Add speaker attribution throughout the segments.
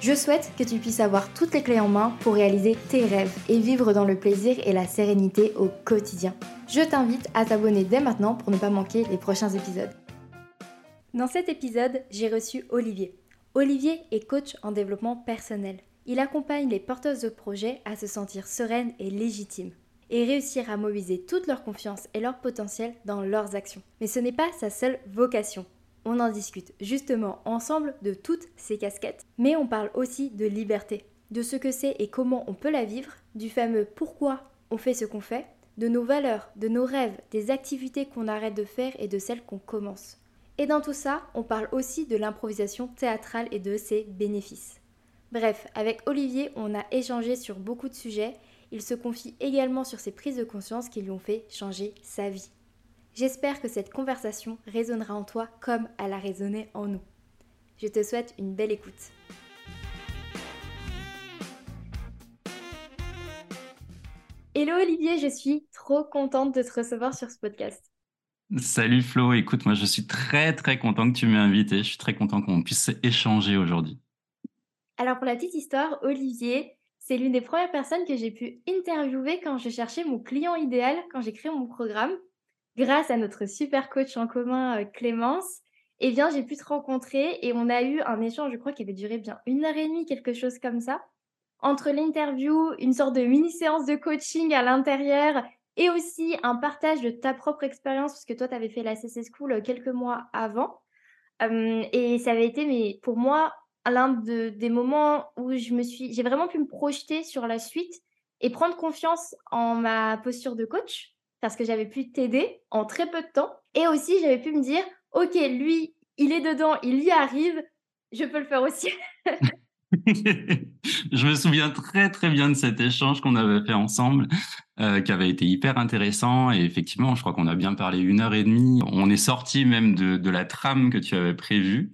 Speaker 1: Je souhaite que tu puisses avoir toutes les clés en main pour réaliser tes rêves et vivre dans le plaisir et la sérénité au quotidien. Je t'invite à t'abonner dès maintenant pour ne pas manquer les prochains épisodes. Dans cet épisode, j'ai reçu Olivier. Olivier est coach en développement personnel. Il accompagne les porteuses de projets à se sentir sereines et légitimes et réussir à mobiliser toute leur confiance et leur potentiel dans leurs actions. Mais ce n'est pas sa seule vocation. On en discute justement ensemble de toutes ces casquettes, mais on parle aussi de liberté, de ce que c'est et comment on peut la vivre, du fameux pourquoi on fait ce qu'on fait, de nos valeurs, de nos rêves, des activités qu'on arrête de faire et de celles qu'on commence. Et dans tout ça, on parle aussi de l'improvisation théâtrale et de ses bénéfices. Bref, avec Olivier, on a échangé sur beaucoup de sujets. Il se confie également sur ses prises de conscience qui lui ont fait changer sa vie. J'espère que cette conversation résonnera en toi comme elle a résonné en nous. Je te souhaite une belle écoute. Hello Olivier, je suis trop contente de te recevoir sur ce podcast.
Speaker 2: Salut Flo, écoute, moi je suis très très content que tu m'aies invité. Je suis très content qu'on puisse échanger aujourd'hui.
Speaker 1: Alors pour la petite histoire, Olivier, c'est l'une des premières personnes que j'ai pu interviewer quand je cherchais mon client idéal, quand j'ai créé mon programme. Grâce à notre super coach en commun, euh, Clémence, eh bien j'ai pu te rencontrer et on a eu un échange, je crois, qui avait duré bien une heure et demie, quelque chose comme ça entre l'interview, une sorte de mini séance de coaching à l'intérieur et aussi un partage de ta propre expérience, parce que toi, tu avais fait la CC School euh, quelques mois avant. et ça avait été, mais pour moi, l'un de, des moments où je me suis, j'ai vraiment pu me projeter sur la suite et prendre confiance en ma posture de coach, parce que j'avais pu t'aider en très peu de temps. Et aussi, j'avais pu me dire, OK, lui, il est dedans, il y arrive, je peux le faire aussi.
Speaker 2: je me souviens très très bien de cet échange qu'on avait fait ensemble, euh, qui avait été hyper intéressant. Et effectivement, je crois qu'on a bien parlé une heure et demie. On est sorti même de, de la trame que tu avais prévue.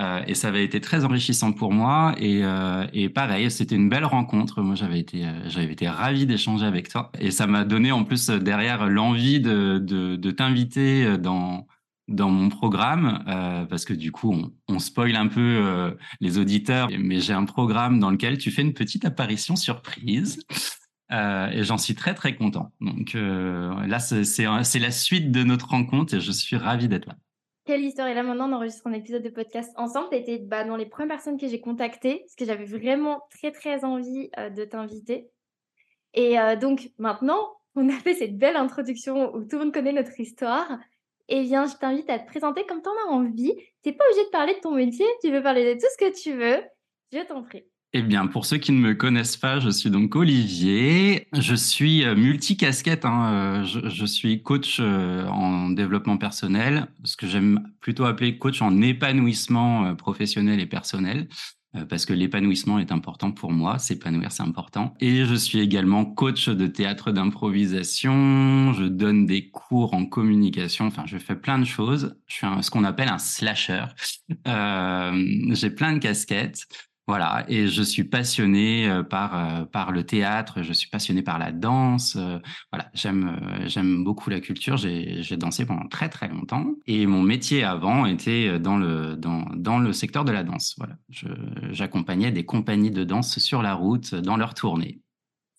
Speaker 2: Euh, et ça avait été très enrichissant pour moi. Et, euh, et pareil, c'était une belle rencontre. Moi, j'avais été, euh, j'avais été ravi d'échanger avec toi. Et ça m'a donné en plus derrière l'envie de, t'inviter dans dans mon programme, euh, parce que du coup, on, on spoil un peu euh, les auditeurs, mais j'ai un programme dans lequel tu fais une petite apparition surprise. Euh, et j'en suis très très content. Donc euh, là, c'est la suite de notre rencontre et je suis ravi d'être là.
Speaker 1: Quelle histoire Et là maintenant, on enregistre un épisode de podcast ensemble. Tu étais bah, dans les premières personnes que j'ai contactées parce que j'avais vraiment très très envie euh, de t'inviter. Et euh, donc maintenant, on a fait cette belle introduction où tout le monde connaît notre histoire eh bien, je t'invite à te présenter comme tu en as envie. Tu n'es pas obligé de parler de ton métier, tu veux parler de tout ce que tu veux. Je t'en prie.
Speaker 2: Eh bien, pour ceux qui ne me connaissent pas, je suis donc Olivier. Je suis euh, multicasquette. Hein. Euh, je, suis coach euh, en développement personnel, ce que j'aime plutôt appeler coach en épanouissement professionnel et personnel. Parce que l'épanouissement est important pour moi, s'épanouir c'est important. Et je suis également coach de théâtre d'improvisation, je donne des cours en communication, enfin je fais plein de choses. Je suis ce qu'on appelle un slasher. J'ai plein de casquettes. Voilà, et je suis passionné euh, par euh, par le théâtre, je suis passionné par la danse. Euh, voilà, j'aime j'aime beaucoup la culture. J'ai dansé pendant très très longtemps et mon métier avant était dans le dans dans le secteur de la danse. Voilà, j'accompagnais des compagnies de danse sur la route dans leur tournée.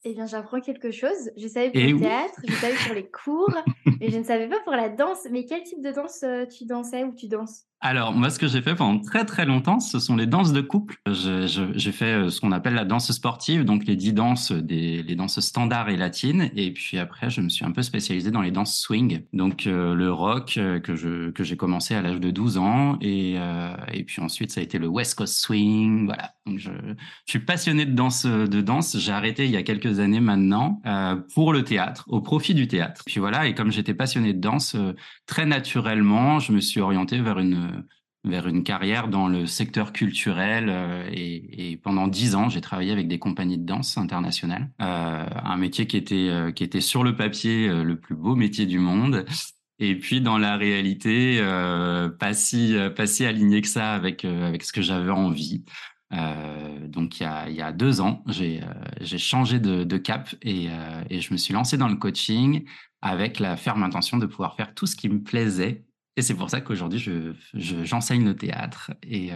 Speaker 1: Eh bien, j'apprends quelque chose. Je savais pour le théâtre, je savais pour les cours, mais je ne savais pas pour la danse. Mais quel type de danse tu dansais ou tu danses?
Speaker 2: Alors, moi, ce que j'ai fait pendant très très longtemps, ce sont les danses de couple. J'ai fait euh, ce qu'on appelle la danse sportive, donc les dix danses, des, les danses standards et latines. Et puis après, je me suis un peu spécialisé dans les danses swing, donc euh, le rock euh, que je que j'ai commencé à l'âge de 12 ans, et euh, et puis ensuite ça a été le West Coast swing. Voilà. Donc je, je suis passionné de danse de danse. J'ai arrêté il y a quelques années maintenant pour le théâtre, au profit du théâtre. Puis voilà. Et comme j'étais passionné de danse, très naturellement, je me suis orienté vers une vers une carrière dans le secteur culturel euh, et, pendant dix ans j'ai travaillé avec des compagnies de danse internationales euh, un métier qui était euh, qui était sur le papier euh, le plus beau métier du monde Et puis dans la réalité, euh, pas si pas si aligné que ça avec euh, avec ce que j'avais envie. Euh, donc il y a il y a deux ans, j'ai euh, j'ai changé de, de cap et et je me suis lancé dans le coaching avec la ferme intention de pouvoir faire tout ce qui me plaisait. Et c'est pour ça qu'aujourd'hui je j'enseigne le théâtre et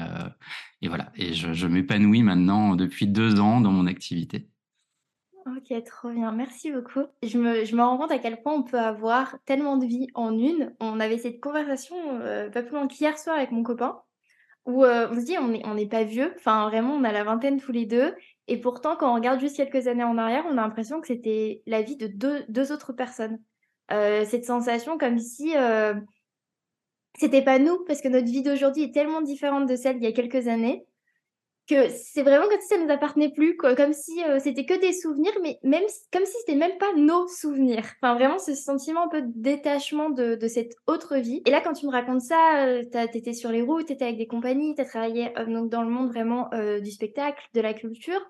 Speaker 2: et voilà et je, je m'épanouis maintenant depuis deux ans dans mon activité.
Speaker 1: OK, trop bien, merci beaucoup. Je me je me rends compte à quel point on peut avoir tellement de vie en une. On avait cette conversation, heu, pas plus loin qu'hier soir avec mon copain, où, heu, on se dit: «On est on n'est pas vieux», enfin vraiment on a la vingtaine tous les 2 et pourtant quand on regarde juste quelques années en arrière, on a l'impression que c'était la vie de deux deux autres personnes. Heu, cette sensation comme si, c'était pas nous, parce que notre vie d'aujourd'hui est tellement différente de celle d'il y a quelques années que c'est vraiment comme si ça nous appartenait plus, quoi, comme si, heu, c'était que des souvenirs, mais même comme si c'était même pas nos souvenirs. Enfin, vraiment ce sentiment un peu de détachement de de cette autre vie et là, quand tu me racontes ça, tu as sur les routes, tu étais avec des compagnies, tu as travaillé, heu, donc dans le monde vraiment, heu, du spectacle, de la culture,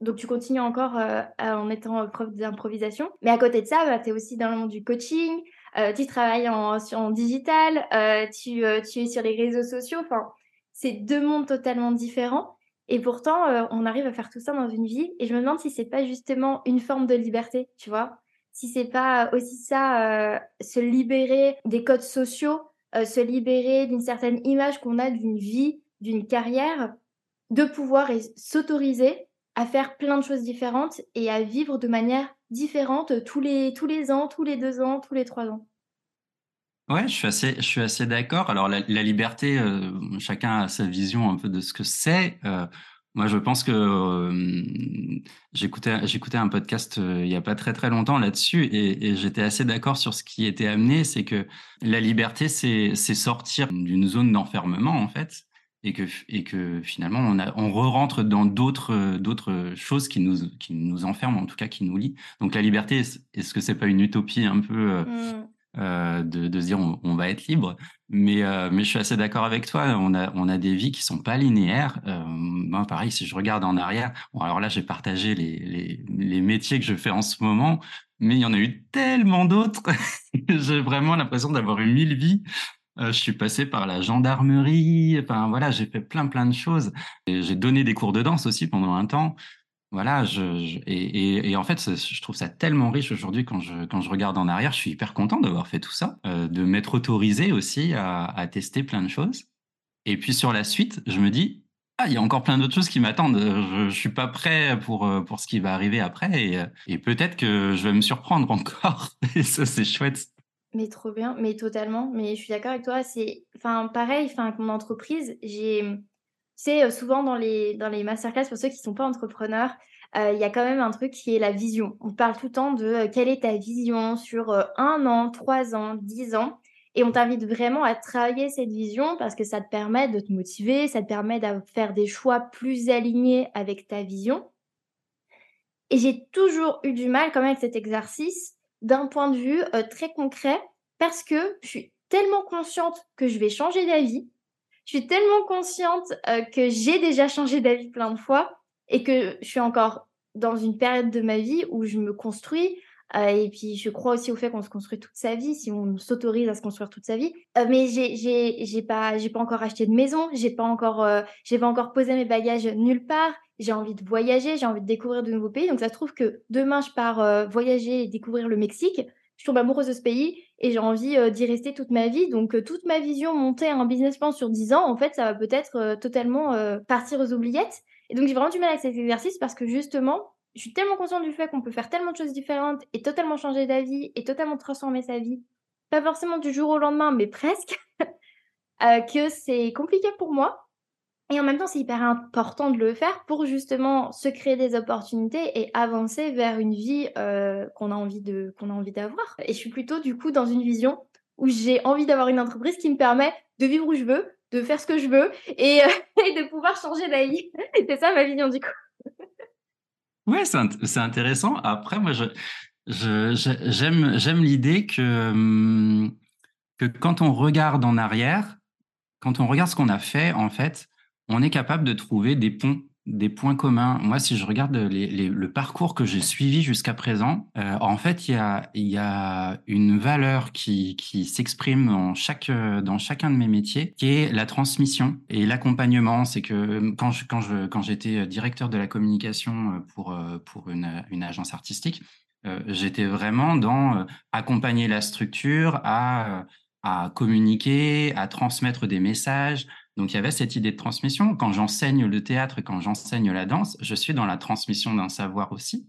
Speaker 1: donc tu continues encore, en étant, prof d'improvisation. Mais à côté de ça, bah, tu aussi dans le monde du coaching, heu, tu travailles en sur digital, heu, tu, heu, tu es sur les réseaux sociaux, enfin, c'est 2 mondes totalement différents. Et pourtant, on arrive à faire tout ça dans une vie. Et je me demande si c'est pas justement une forme de liberté, tu vois? Si c'est pas aussi ça, se libérer des codes sociaux, se libérer d'une certaine image qu'on a d'une vie, d'une carrière, de pouvoir s'autoriser à faire plein de choses différentes et à vivre de manière différente, tous les tous les ans, tous les 2 ans, tous les 3 ans.
Speaker 2: Ouais, je suis assez je suis assez d'accord. Alors la liberté, heu, chacun a sa vision un peu de ce que c'est. Heu, moi, je pense que, hem, j'écoutais un podcast, heu, il y a pas très, très longtemps là-dessus et et j'étais assez d'accord sur ce qui était amené. C'est que la liberté, c'est c'est sortir d'une zone d'enfermement, en fait et que et que finalement on a on re-rentre dans d'autres, d'autres choses qui nous qui nous enferment, en tout cas qui nous lient. Donc la liberté, est-ce que c'est pas une utopie un peu, heu
Speaker 1: Mmh.
Speaker 2: heu, de de se dire: «On on va être libre». Mais je suis assez d'accord avec toi. On a on a des vies qui sont pas linéaires. Moi, pareil, si je regarde en arrière bon, alors là, j'ai partagé les les les métiers que je fais en ce moment, mais il y en a eu tellement d'autres. J'ai vraiment l'impression d'avoir eu 1000 vies. Heu, je suis passé par la gendarmerie, enfin voilà, j'ai fait plein, plein de choses j'ai donné des cours de danse aussi pendant un temps. Voilà, et en fait, je trouve ça tellement riche aujourd'hui quand je quand je regarde en arrière. Je suis hyper content d'avoir fait tout ça, heu, de m'être autorisé aussi à tester plein de choses et puis sur la suite, je me dis: «Ah, il y a encore plein d'autres choses qui m'attendent, je je suis pas prêt pour, heu, pour ce qui va arriver après et et peut-être que je vais me surprendre encore» et ça, c'est chouette.
Speaker 1: Mais trop bien, mais totalement, mais je suis d'accord avec toi, c'est enfin pareil, enfin mon entreprise, j'ai sais, heu, souvent dans les dans les masterclass pour ceux qui sont pas entrepreneurs, heu, il y a quand même un truc qui est la vision. On parle tout le temps de, heu, quelle est ta vision sur, 1 an, 3 ans, 10 ans? Et on t'invite vraiment à travailler cette vision parce que ça te permet de te motiver, ça te permet de faire des choix plus alignés avec ta vision. Et j'ai toujours eu du mal quand même avec cet exercice, d'un point de vue, heu, très concret, parce que je suis tellement consciente que je vais changer d'avis. Je suis tellement consciente, heu, que j'ai déjà changé d'avis plein de fois et que je suis encore dans une période de ma vie où je me construis, heu et puis je crois aussi au fait qu'on se construit toute sa vie, si on s'autorise à se construire toute sa vie. Mais j'ai j'ai pas j'ai pas encore acheté de maison, j'ai pas encore, j'ai pas encore posé mes bagages nulle part. J'ai envie de voyager, j'ai envie de découvrir de nouveaux pays. Donc ça se trouve que demain je pars, heu, voyager et découvrir le Mexique. Je tombe amoureuse de ce pays et j'ai envie, heu, d'y rester toute ma vie. Donc, heu, toute ma vision monter un business plan sur 10 ans, en fait, ça va peut-être, totalement, partir aux oubliettes. Et donc j'ai vraiment du mal avec cet exercice parce que justement, je suis tellement consciente du fait qu'on peut faire tellement de choses différentes et totalement changer d'avis et totalement transformer sa vie. Pas forcément du jour au lendemain, mais presque, que c'est compliqué pour moi. Et en même temps, c'est hyper important de le faire pour justement se créer des opportunités et avancer vers une vie, heu, qu'on a envie d'avoir. Et je suis plutôt du coup dans une vision où j'ai envie d'avoir une entreprise qui me permet de vivre où je veux, de faire ce que je veux et et de pouvoir changer d'avis. C'est ça ma vision du coup.
Speaker 2: Ouais, c'est int intéressant. Après moi, je je j'aime j'aime l'idée que, mmh, que quand on regarde en arrière, quand on regarde ce qu'on a fait, en fait, on est capable de trouver des ponts des points communs. Moi, si je regarde le parcours que j'ai suivi jusqu'à présent, euh, en fait, il y a, une valeur qui, s'exprime dans, chacun de mes métiers, qui est la transmission et l'accompagnement. C'est que quand je, quand j'étais directeur de la communication pour, pour une, agence artistique, euh, j'étais vraiment dans accompagner la structure à communiquer, à transmettre des messages. Donc il y avait cette idée de transmission. Quand j'enseigne le théâtre, quand j'enseigne la danse, je suis dans la transmission d'un savoir aussi.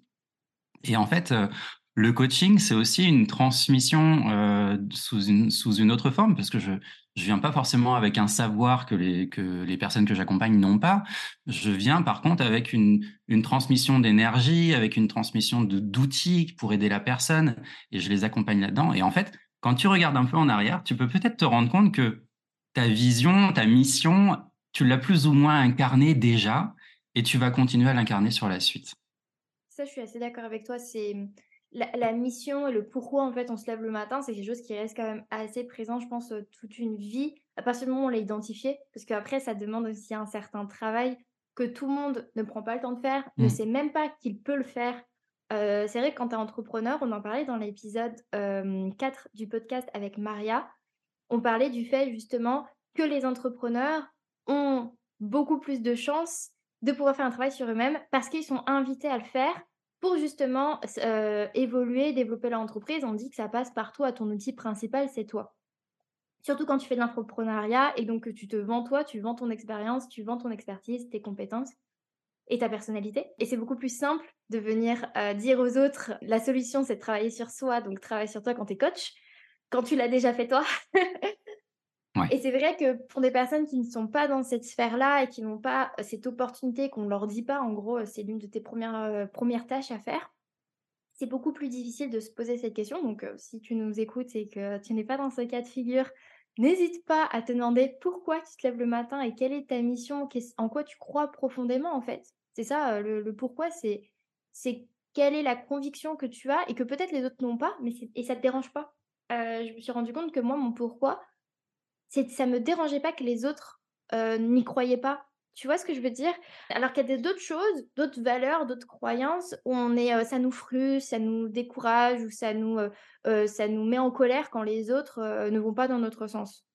Speaker 2: Et en fait, euh, le coaching, c'est aussi une transmission euh, sous, une, autre forme, parce que je je viens pas forcément avec un savoir que les, que les personnes que j'accompagne n'ont pas. Je viens par contre avec une, une transmission d'énergie, avec une transmission d'outils pour aider la personne, et je les accompagne là-dedans. Et en fait, quand tu regardes un peu en arrière, tu peux peut-être te rendre compte que ta vision, ta mission, tu l'as plus ou moins incarnée déjà et tu vas continuer à l'incarner sur la suite.
Speaker 1: Ça, je suis assez d'accord avec toi. C'est la, mission et le pourquoi en fait on se lève le matin, c'est quelque chose qui reste quand même assez présent, je pense, euh, toute une vie. À partir du moment où on l'a identifié, parce qu'après, ça demande aussi un certain travail que tout le monde ne prend pas le temps de faire, ne mmh. sait même pas qu'il peut le faire euh, c'est vrai que quand tu es entrepreneur, on en parlait dans l'épisode 4 du podcast avec Maria, on parlait du fait justement que les entrepreneurs ont beaucoup plus de chances de pouvoir faire un travail sur eux-mêmes parce qu'ils sont invités à le faire pour justement évoluer, développer leur entreprise. On dit que ça passe partout à ton outil principal, c'est toi. Surtout quand tu fais de l'entrepreneuriat et donc que tu te vends toi, tu vends ton expérience, tu vends ton expertise, tes compétences et ta personnalité. Et c'est beaucoup plus simple de venir euh, dire aux autres, la solution c'est de travailler sur soi, donc travaille sur toi quand tu es coach, quand tu l'as déjà fait toi. Et c'est vrai que pour des personnes qui ne sont pas dans cette sphère-là et qui n'ont pas euh, cette opportunité qu'on ne leur dit pas, en gros, euh, c'est l'une de tes premières, premières tâches à faire, c'est beaucoup plus difficile de se poser cette question. Donc si tu nous écoutes et que tu n'es pas dans ce cas de figure, N'hésite pas à te demander pourquoi tu te lèves le matin et quelle est ta mission, en quoi tu crois profondément en fait. C'est ça, le, pourquoi, c'est, quelle est la conviction que tu as et que peut-être les autres n'ont pas, mais et ça te dérange pas. Je me suis rendu compte que moi, mon pourquoi, c'est ça me dérangeait pas que les autres n'y croyaient pas. Tu vois ce que je veux dire? Alors qu'il y a d'autres choses, d'autres valeurs, d'autres croyances où on est, ça nous frustre, ça nous décourage ou ça nous met en colère quand les autres ne vont pas dans notre sens.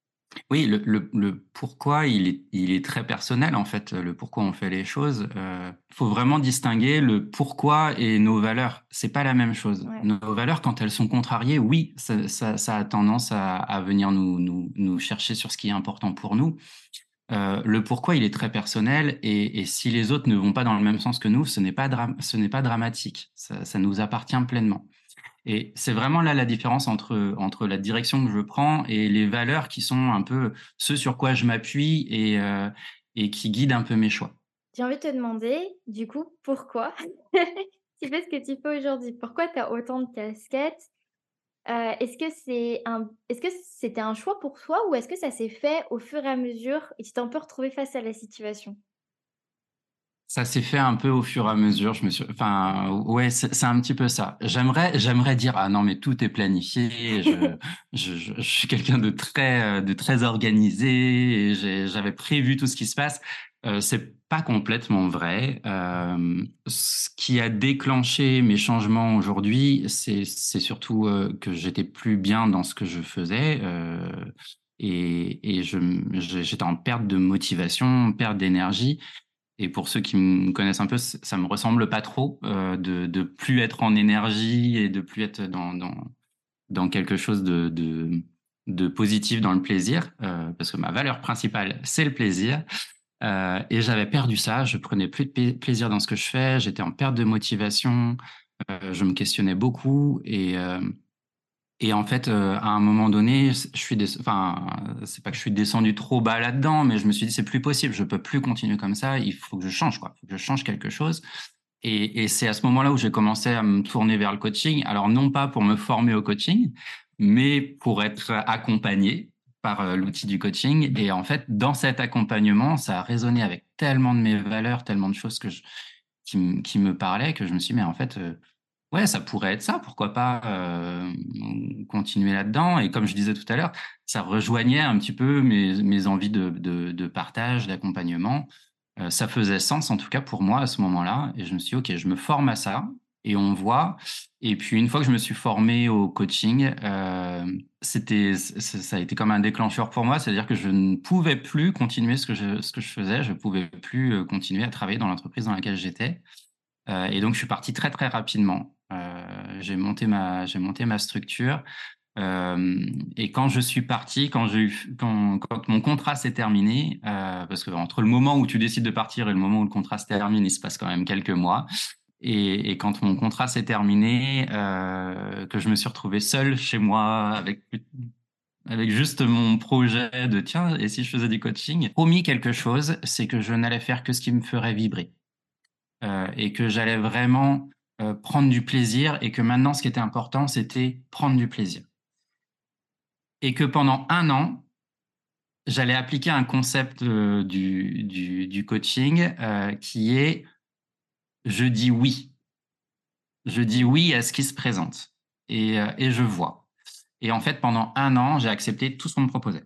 Speaker 2: Oui, le, pourquoi, il est, il est très personnel en fait, le pourquoi on fait les choses. Il faut vraiment distinguer le pourquoi et nos valeurs. C'est pas la même chose. Nos valeurs, quand elles sont contrariées, oui, ça, a tendance à, venir nous, nous, nous, chercher sur ce qui est important pour nous. Euh, le pourquoi, il est très personnel et, si les autres ne vont pas dans le même sens que nous, ce n'est pas, ce n'est pas dramatique. Ça, nous appartient pleinement. Et c'est vraiment là la différence entre, entre la direction que je prends et les valeurs qui sont un peu ce sur quoi je m'appuie et, euh, et qui guident un peu mes choix.
Speaker 1: J'ai envie de te demander, du coup, pourquoi tu fais ce que tu fais aujourd'hui? Pourquoi tu as autant de casquettes? Euh, est-ce que c'est un, est-ce que c'était un choix pour toi ou est-ce que ça s'est fait au fur et à mesure et tu t'es un peu retrouvé face à la situation?
Speaker 2: Ça s'est fait un peu au fur et à mesure. Enfin, ouais, c'est un petit peu ça. J'aimerais, j'aimerais dire, ah non, mais tout est planifié. Je, suis quelqu'un de très, de très organisé. J'avais prévu tout ce qui se passe. Euh, c'est pas complètement vrai. Euh, ce qui a déclenché mes changements aujourd'hui, c'est surtout euh, que j'étais plus bien dans ce que je faisais euh, et, et j'étais en perte de motivation, perte d'énergie. Et pour ceux qui me connaissent un peu, ça me ressemble pas trop de, de plus être en énergie et de plus être dans, dans, dans quelque chose de, de, positif dans le plaisir, parce que ma valeur principale, c'est le plaisir. Euh, et j'avais perdu ça, je prenais plus de plaisir dans ce que je fais, j'étais en perte de motivation, euh, je me questionnais beaucoup et euh, et en fait à un moment donné, je suis enfin c'est pas que je suis descendu trop bas là-dedans, mais je me suis dit c'est plus possible, je peux plus continuer comme ça, il faut que je change quoi, faut que je change quelque chose. Et, c'est à ce moment-là où j'ai commencé à me tourner vers le coaching. Alors non pas pour me former au coaching, mais pour être accompagné par euh, l'outil du coaching. Et en fait, dans cet accompagnement, ça a résonné avec tellement de mes valeurs, tellement de choses que qui, me parlaient que je me suis dit, mais en fait, euh, ouais, ça pourrait être ça, pourquoi pas euh, continuer là-dedans. Et comme je disais tout à l'heure, ça rejoignait un petit peu mes, mes envies de, de, partage, d'accompagnement. ça faisait sens, en tout cas pour moi, à ce moment-là. Et je me suis dit, OK, je me forme à ça et on voit. Et puis, une fois que je me suis formé au coaching, c'était, ça a été comme un déclencheur pour moi. C'est-à-dire que je ne pouvais plus continuer ce que je, ce que je faisais. Je ne pouvais plus continuer à travailler dans l'entreprise dans laquelle j'étais. et donc, je suis parti très, très rapidement. J'ai monté ma, j'ai monté ma structure. Euh, et quand je suis parti, quand, j'ai quand, quand mon contrat s'est terminé, euh, parce que entre le moment où tu décides de partir et le moment où le contrat se termine, il se passe quand même quelques mois. Et, quand mon contrat s'est terminé, euh, que je me suis retrouvé seul chez moi avec avec juste mon projet de tiens, et si je faisais du coaching, promis quelque chose, c'est que je n'allais faire que ce qui me ferait vibrer. Euh, et que j'allais vraiment euh, prendre du plaisir et que maintenant, ce qui était important, c'était prendre du plaisir et que pendant un an, j'allais appliquer un concept euh, du, du, coaching euh, qui est je dis oui. Je dis oui à ce qui se présente et, et je vois. Et en fait, pendant un an, j'ai accepté tout ce qu'on me proposait.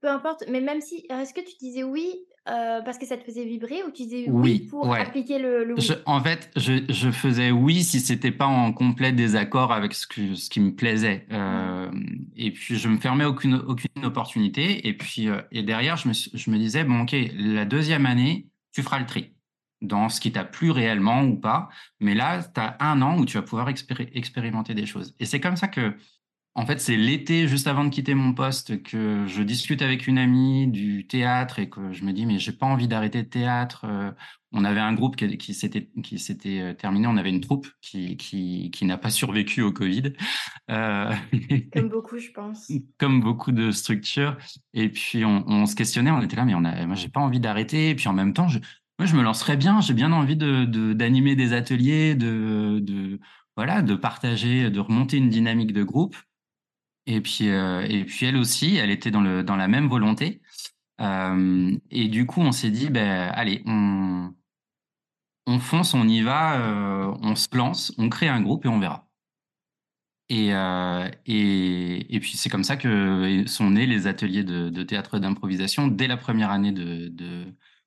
Speaker 1: Peu importe, mais même si, est-ce que tu disais oui euh, parce que ça te faisait vibrer ou tu disais oui, pour appliquer le, oui?
Speaker 2: En fait, je, je, faisais oui si c'était pas en complet désaccord avec ce, que, ce qui me plaisait. Euh, et puis, je me fermais aucune, aucune opportunité. Et puis, euh, et derrière, je me, je me disais, bon, OK, la deuxième année, tu feras le tri dans ce qui t'a plu réellement ou pas. Mais là, tu as un an où tu vas pouvoir expérimenter des choses. Et c'est comme ça que en fait, c'est l'été, juste avant de quitter mon poste, que je discute avec une amie du théâtre et que je me dis, mais j'ai pas envie d'arrêter le théâtre. Euh, on avait un groupe qui, qui s'était euh, terminé. On avait une troupe qui qui, qui n'a pas survécu au Covid.
Speaker 1: Euh... Comme beaucoup, je pense.
Speaker 2: Comme beaucoup de structures. Et puis on, on, se questionnait. On était là, mais on a, moi, j'ai pas envie d'arrêter. Et puis en même temps, je, moi, je me lancerais bien. J'ai bien envie de d'animer des ateliers, de de voilà, de partager, de remonter une dynamique de groupe. Et puis, euh, et puis elle aussi, elle était dans, le, dans la même volonté. Euh, et du coup, on s'est dit, ben, allez, on, on fonce, on y va, euh, on se lance, on crée un groupe et on verra. Et, et, et, puis c'est comme ça que sont nés les ateliers de, de théâtre d'improvisation dès la première année de,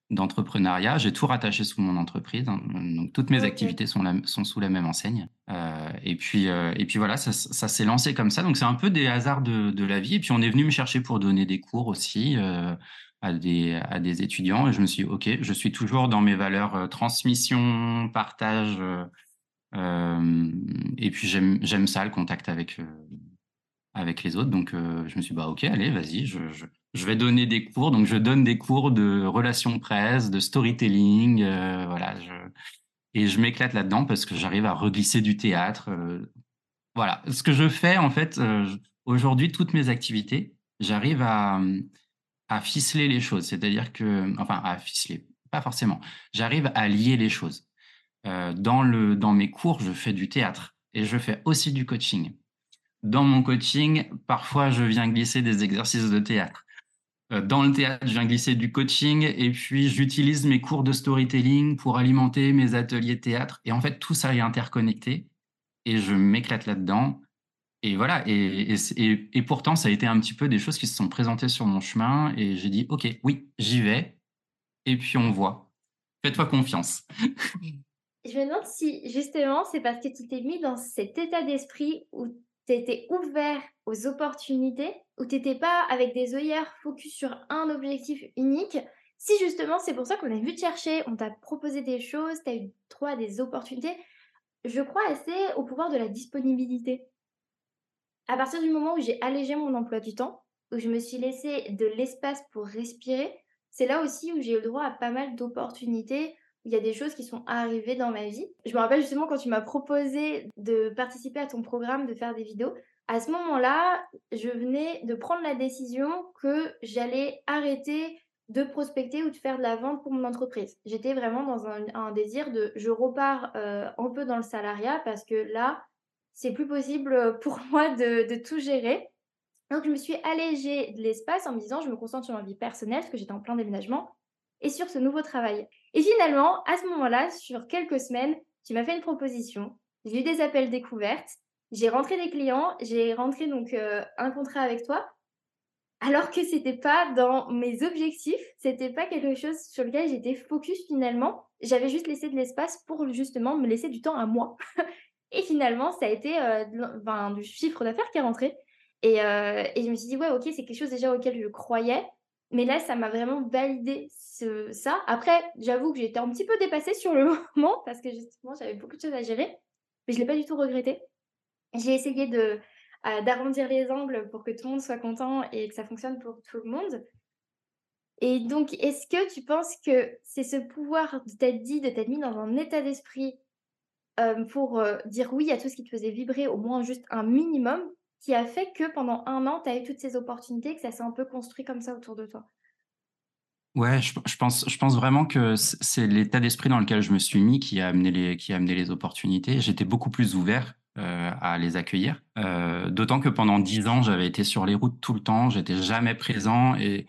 Speaker 2: d'entrepreneuriat. J'ai tout rattaché sous mon entreprise. Hein. Donc toutes mes activités sont, sont, sous la même enseigne. Euh, et puis euh, et puis voilà, ça, ça s'est lancé comme ça. Donc c'est un peu des hasards de, de, la vie. Et puis on est venu me chercher pour donner des cours aussi euh, à des à des étudiants. Et je me suis dit, ok, je suis toujours dans mes valeurs transmission, partage. Et puis j'aime ça le contact avec avec les autres. Donc, je me suis dit, bah, OK, allez, vas-y, je, je, je, vais donner des cours. Donc, je donne des cours de relations presse, de storytelling. Euh, voilà. Et je m'éclate là-dedans parce que j'arrive à reglisser du théâtre. Euh, voilà. Ce que je fais, en fait, euh, aujourd'hui, toutes mes activités, j'arrive à, à ficeler les choses. C'est-à-dire que, enfin, à ficeler, pas forcément. J'arrive à lier les choses. dans, le, dans mes cours, je fais du théâtre et je fais aussi du coaching. Dans mon coaching, parfois, je viens glisser des exercices de théâtre. Euh, dans le théâtre, je viens glisser du coaching et puis j'utilise mes cours de storytelling pour alimenter mes ateliers de théâtre. Et en fait, tout ça est interconnecté et je m'éclate là-dedans. Et voilà, et, et, pourtant, ça a été un petit peu des choses qui se sont présentées sur mon chemin et j'ai dit, OK, oui, j'y vais. Et puis on voit. Faites-moi confiance.
Speaker 1: Je me demande si justement c'est parce que tu t'es mis dans cet état d'esprit où tu étais ouvert aux opportunités, où tu n'étais pas avec des œillères focus sur un objectif unique? Si justement c'est pour ça qu'on est venu te chercher, on t'a proposé des choses, tu as eu droit à des opportunités, je crois assez au pouvoir de la disponibilité. À partir du moment où j'ai allégé mon emploi du temps, où je me suis laissé de l'espace pour respirer, c'est là aussi où j'ai eu le droit à pas mal d'opportunités, il y a des choses qui sont arrivées dans ma vie. Je me rappelle justement quand tu m'as proposé de participer à ton programme, de faire des vidéos. À ce moment-là, je venais de prendre la décision que j'allais arrêter de prospecter ou de faire de la vente pour mon entreprise. J'étais vraiment dans un, désir de je repars euh, un peu dans le salariat parce que là, c'est plus possible pour moi de, de tout gérer. Donc, je me suis allégée de l'espace en me disant je me concentre sur ma vie personnelle parce que j'étais en plein déménagement et sur ce nouveau travail. Et finalement, à ce moment-là, sur quelques semaines, tu m'as fait une proposition. J'ai eu des appels découvertes. J'ai rentré des clients. J'ai rentré donc euh, un contrat avec toi. alors que c'était pas dans mes objectifs, c'était pas quelque chose sur lequel j'étais focus finalement. J'avais juste laissé de l'espace pour justement me laisser du temps à moi. et finalement, ça a été euh, du chiffre d'affaires qui est rentré. Et, euh, et, je me suis dit, ouais, ok, c'est quelque chose déjà auquel je croyais. Mais là, ça m'a vraiment validé ça. Après, j'avoue que j'étais un petit peu dépassée sur le moment parce que justement, j'avais beaucoup de choses à gérer. Mais je ne l'ai pas du tout regretté. J'ai essayé de, d'arrondir les angles pour que tout le monde soit content et que ça fonctionne pour tout le monde. Et donc, est-ce que tu penses que c'est ce pouvoir de t'être dit, de t'être mis dans un état d'esprit pour dire oui à tout ce qui te faisait vibrer, au moins juste un minimum, qui a fait que pendant un an, tu as eu toutes ces opportunités, que ça s'est un peu construit comme ça autour de toi?
Speaker 2: Ouais, je, pense, je pense vraiment que c'est l'état d'esprit dans lequel je me suis mis qui a amené les, qui a amené les opportunités. J'étais beaucoup plus ouvert euh, à les accueillir. Euh, d'autant que pendant dix ans, j'avais été sur les routes tout le temps, j'étais jamais présent et,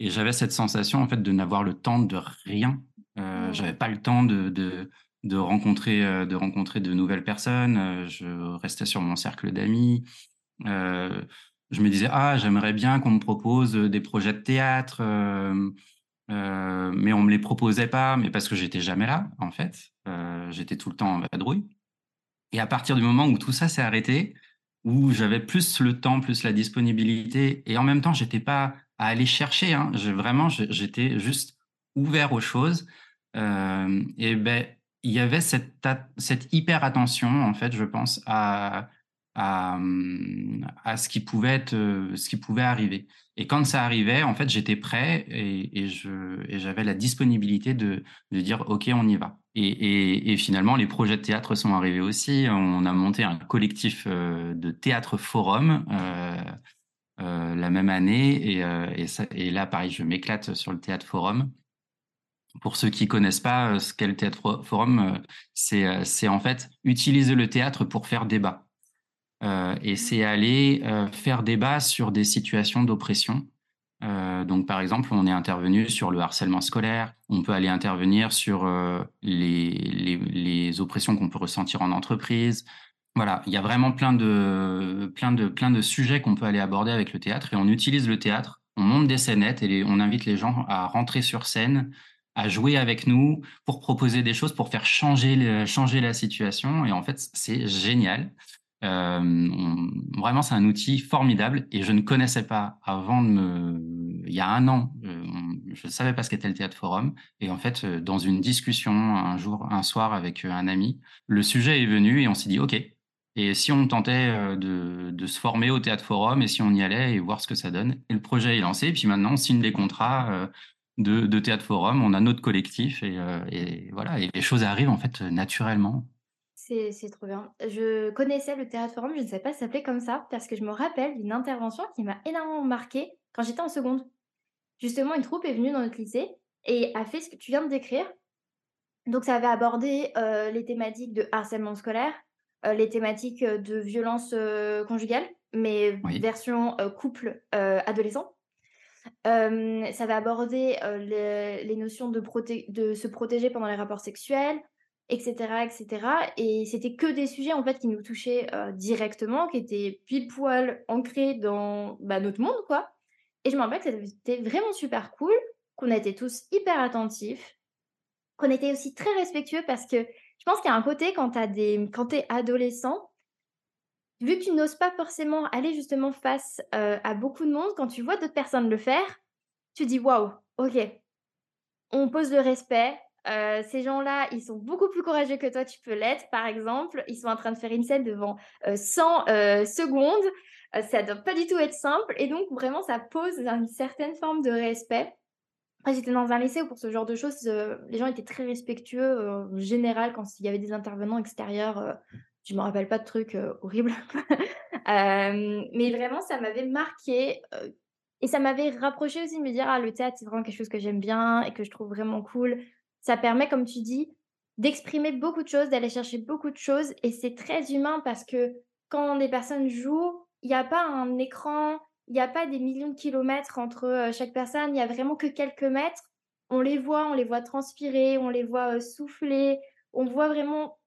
Speaker 2: et j'avais cette sensation en fait de n'avoir le temps de rien. Euh, J'avais pas le temps de, de, de rencontrer euh, de rencontrer de nouvelles personnes. Je restais sur mon cercle d'amis. Euh, je me disais ah j'aimerais bien qu'on me propose des projets de théâtre. mais on me les proposait pas, mais parce que j'étais jamais là, en fait. j'étais tout le temps en vadrouille. Et à partir du moment où tout ça s'est arrêté, où j'avais plus le temps, plus la disponibilité, et en même temps, j'étais pas à aller chercher. Hein, vraiment, j'étais juste ouvert aux choses. Euh, et ben, il y avait cette, cette hyper attention, en fait, je pense, à, à, ce qui pouvait être, ce qui pouvait arriver. Et quand ça arrivait, en fait, j'étais prêt et, j'avais la disponibilité de, dire, OK, on y va. Et, finalement, les projets de théâtre sont arrivés aussi. On a monté un collectif euh, de théâtre forum euh, euh, la même année. Et, euh, et, ça, et, là, pareil, je m'éclate sur le théâtre forum. Pour ceux qui connaissent pas euh, ce qu'est le théâtre forum, euh, c'est en fait utiliser le théâtre pour faire débat. Et c'est aller faire débat sur des situations d'oppression euh, donc, par exemple, on est intervenu sur le harcèlement scolaire. On peut aller intervenir sur euh, les, les, les, oppressions qu'on peut ressentir en entreprise. Voilà, il y a vraiment plein de, plein de, plein de sujets qu'on peut aller aborder avec le théâtre et on utilise le théâtre. On monte des scénettes et on invite les gens à rentrer sur scène, à jouer avec nous pour proposer des choses, pour faire changer, changer la situation. Et en fait, c'est génial. Euh, vraiment, c'est un outil formidable et je ne connaissais pas avant de me. Il y a un an, euh, je ne savais pas ce qu'était le théâtre forum et en fait, euh, dans une discussion un jour, un soir avec un ami, le sujet est venu et on s'est dit OK. Et si on tentait de, se former au théâtre forum et si on y allait et voir ce que ça donne Et le projet est lancé. Et puis maintenant, on signe des contrats de, de théâtre forum. On a notre collectif et, et voilà. Et les choses arrivent en fait naturellement.
Speaker 1: C'est trop bien. Je connaissais le Théâtre Forum, je ne savais pas ça s'appelait comme ça, parce que je me rappelle d'une intervention qui m'a énormément marquée quand j'étais en seconde. Justement, une troupe est venue dans notre lycée et a fait ce que tu viens de décrire. Donc, ça avait abordé euh, les thématiques de harcèlement scolaire, euh, les thématiques euh, de violence conjugale, mais version couple adolescent. ça avait abordé les, les, notions de, de se protéger pendant les rapports sexuels, etc., etc. Et c'était que des sujets en fait qui nous touchaient euh, directement, qui étaient pile poil ancrés dans bah, notre monde, quoi. Et je me rappelle que c'était vraiment super cool, qu'on été tous hyper attentifs, qu'on était aussi très respectueux parce que je pense qu'il y a un côté quand tu des, quand es adolescent, vu que tu n'oses pas forcément aller justement face euh, à beaucoup de monde, quand tu vois d'autres personnes le faire, tu dis waouh, ok, on pose le respect, ces gens-là, ils sont beaucoup plus courageux que toi, tu peux l'être, par exemple. Ils sont en train de faire une scène devant 100 euh, euh, secondes. ça ne doit pas du tout être simple. Et donc, vraiment, ça pose une certaine forme de respect. Après, j'étais dans un lycée où pour ce genre de choses, les gens étaient très respectueux. en général, quand il y avait des intervenants extérieurs, je ne me rappelle pas de trucs horribles. mais vraiment, ça m'avait marqué. et ça m'avait rapproché aussi de me dire, ah, le théâtre, c'est vraiment quelque chose que j'aime bien et que je trouve vraiment cool ça permet, comme tu dis, d'exprimer beaucoup de choses, d'aller chercher beaucoup de choses. Et c'est très humain parce que quand des personnes jouent, il n'y a pas un écran, il n'y a pas des millions de kilomètres entre euh, chaque personne, il n'y a vraiment que quelques mètres. On les voit, on les voit transpirer, on les voit euh, souffler, on voit vraiment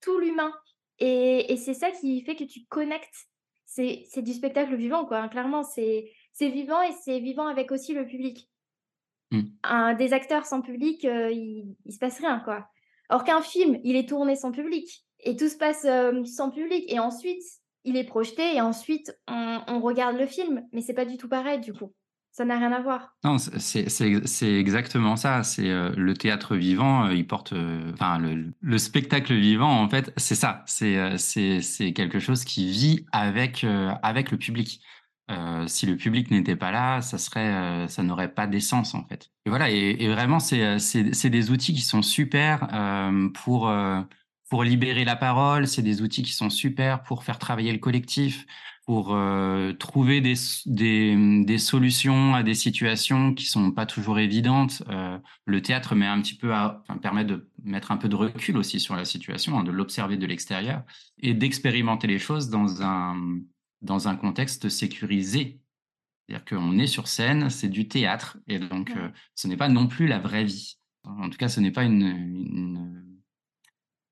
Speaker 1: tout l'humain. Et, c'est ça qui fait que tu connectes. C'est du spectacle vivant, quoi. Hein. Clairement, c'est vivant et c'est vivant avec aussi le public. Mmh. Un, des acteurs sans public, il, il se passe rien, quoi. Or qu'un film, il est tourné sans public et tout se passe sans public et ensuite il est projeté et ensuite on, regarde le film, mais c'est pas du tout pareil du coup. Ça n'a rien à voir.
Speaker 2: Non, c'est exactement ça. C'est le théâtre vivant, il porte, enfin le, le, spectacle vivant en fait, c'est ça. C'est c'est quelque chose qui vit avec avec le public. Euh, si le public n'était pas là, euh, ça n'aurait pas d'essence en fait. Et voilà, et, vraiment, c'est, c'est, des outils qui sont super euh, pour pour libérer la parole. C'est des outils qui sont super pour faire travailler le collectif, pour trouver des, des, solutions à des situations qui sont pas toujours évidentes. le théâtre met un petit peu enfin, permet de mettre un peu de recul aussi sur la situation, hein, de l'observer de l'extérieur et d'expérimenter les choses dans un dans un contexte sécurisé. C'est-à-dire qu'on est sur scène, c'est du théâtre, et donc euh, ce n'est pas non plus la vraie vie. En tout cas, ce n'est pas une.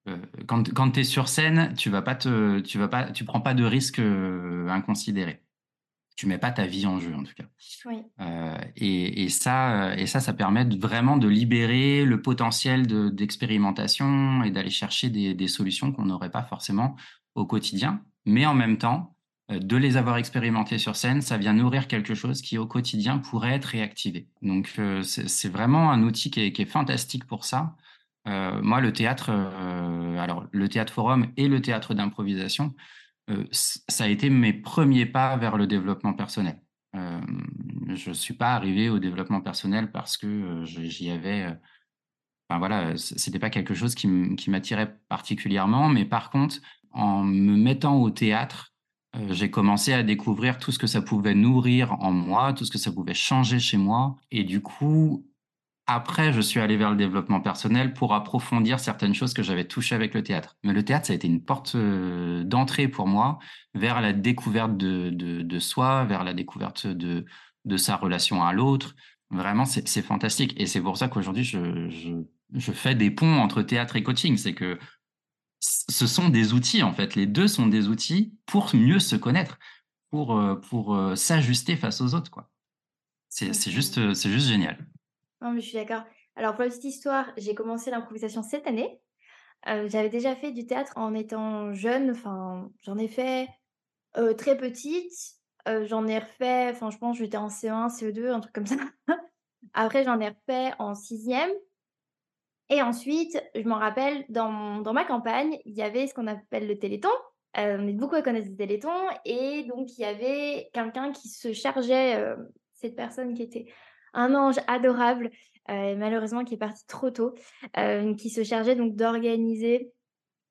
Speaker 2: Euh, quand quand tu es sur scène, tu vas pas te, tu vas pas, tu prends pas de risques euh, inconsidérés. Tu mets pas ta vie en jeu, en tout cas.
Speaker 1: Oui.
Speaker 2: Et, et, ça, et ça, ça permet vraiment de libérer le potentiel d'expérimentation et d'aller chercher des, des solutions qu'on n'aurait pas forcément au quotidien. Mais en même temps, euh, de les avoir expérimentés sur scène, ça vient nourrir quelque chose qui au quotidien pourrait être réactivé. Donc euh, c'est vraiment un outil qui est, fantastique pour ça. Euh, moi, le théâtre, alors le théâtre forum et le théâtre d'improvisation, ça a été mes premiers pas vers le développement personnel. je ne suis pas arrivé au développement personnel parce que j'y avais. Enfin voilà, c'était pas quelque chose qui m'attirait particulièrement, mais par contre, en me mettant au théâtre, euh, j'ai commencé à découvrir tout ce que ça pouvait nourrir en moi, tout ce que ça pouvait changer chez moi. Et du coup, après, je suis allé vers le développement personnel pour approfondir certaines choses que j'avais touchées avec le théâtre. Mais le théâtre, ça a été une porte euh, d'entrée pour moi vers la découverte de, soi, vers la découverte de, sa relation à l'autre. Vraiment, c'est fantastique. Et c'est pour ça qu'aujourd'hui, je, je fais des ponts entre théâtre et coaching. C'est que ce sont des outils, en fait. Les deux sont des outils pour mieux se connaître, pour, euh, pour euh, s'ajuster face aux autres, quoi. C'est juste, euh, c'est juste génial.
Speaker 1: Non, mais je suis d'accord. Alors, pour la petite histoire, j'ai commencé l'improvisation cette année. J'avais déjà fait du théâtre en étant jeune. Enfin, j'en ai fait très petite. j'en ai refait, enfin, je pense j'étais en C1, CE2, un truc comme ça. Après, j'en ai refait en sixième. Et ensuite, je m'en rappelle, dans, dans ma campagne, il y avait ce qu'on appelle le téléthon. Euh, on est beaucoup à connaître le téléthon. Et donc, il y avait quelqu'un qui se chargeait, euh, cette personne qui était un ange adorable, euh, malheureusement qui est parti trop tôt, qui se chargeait donc d'organiser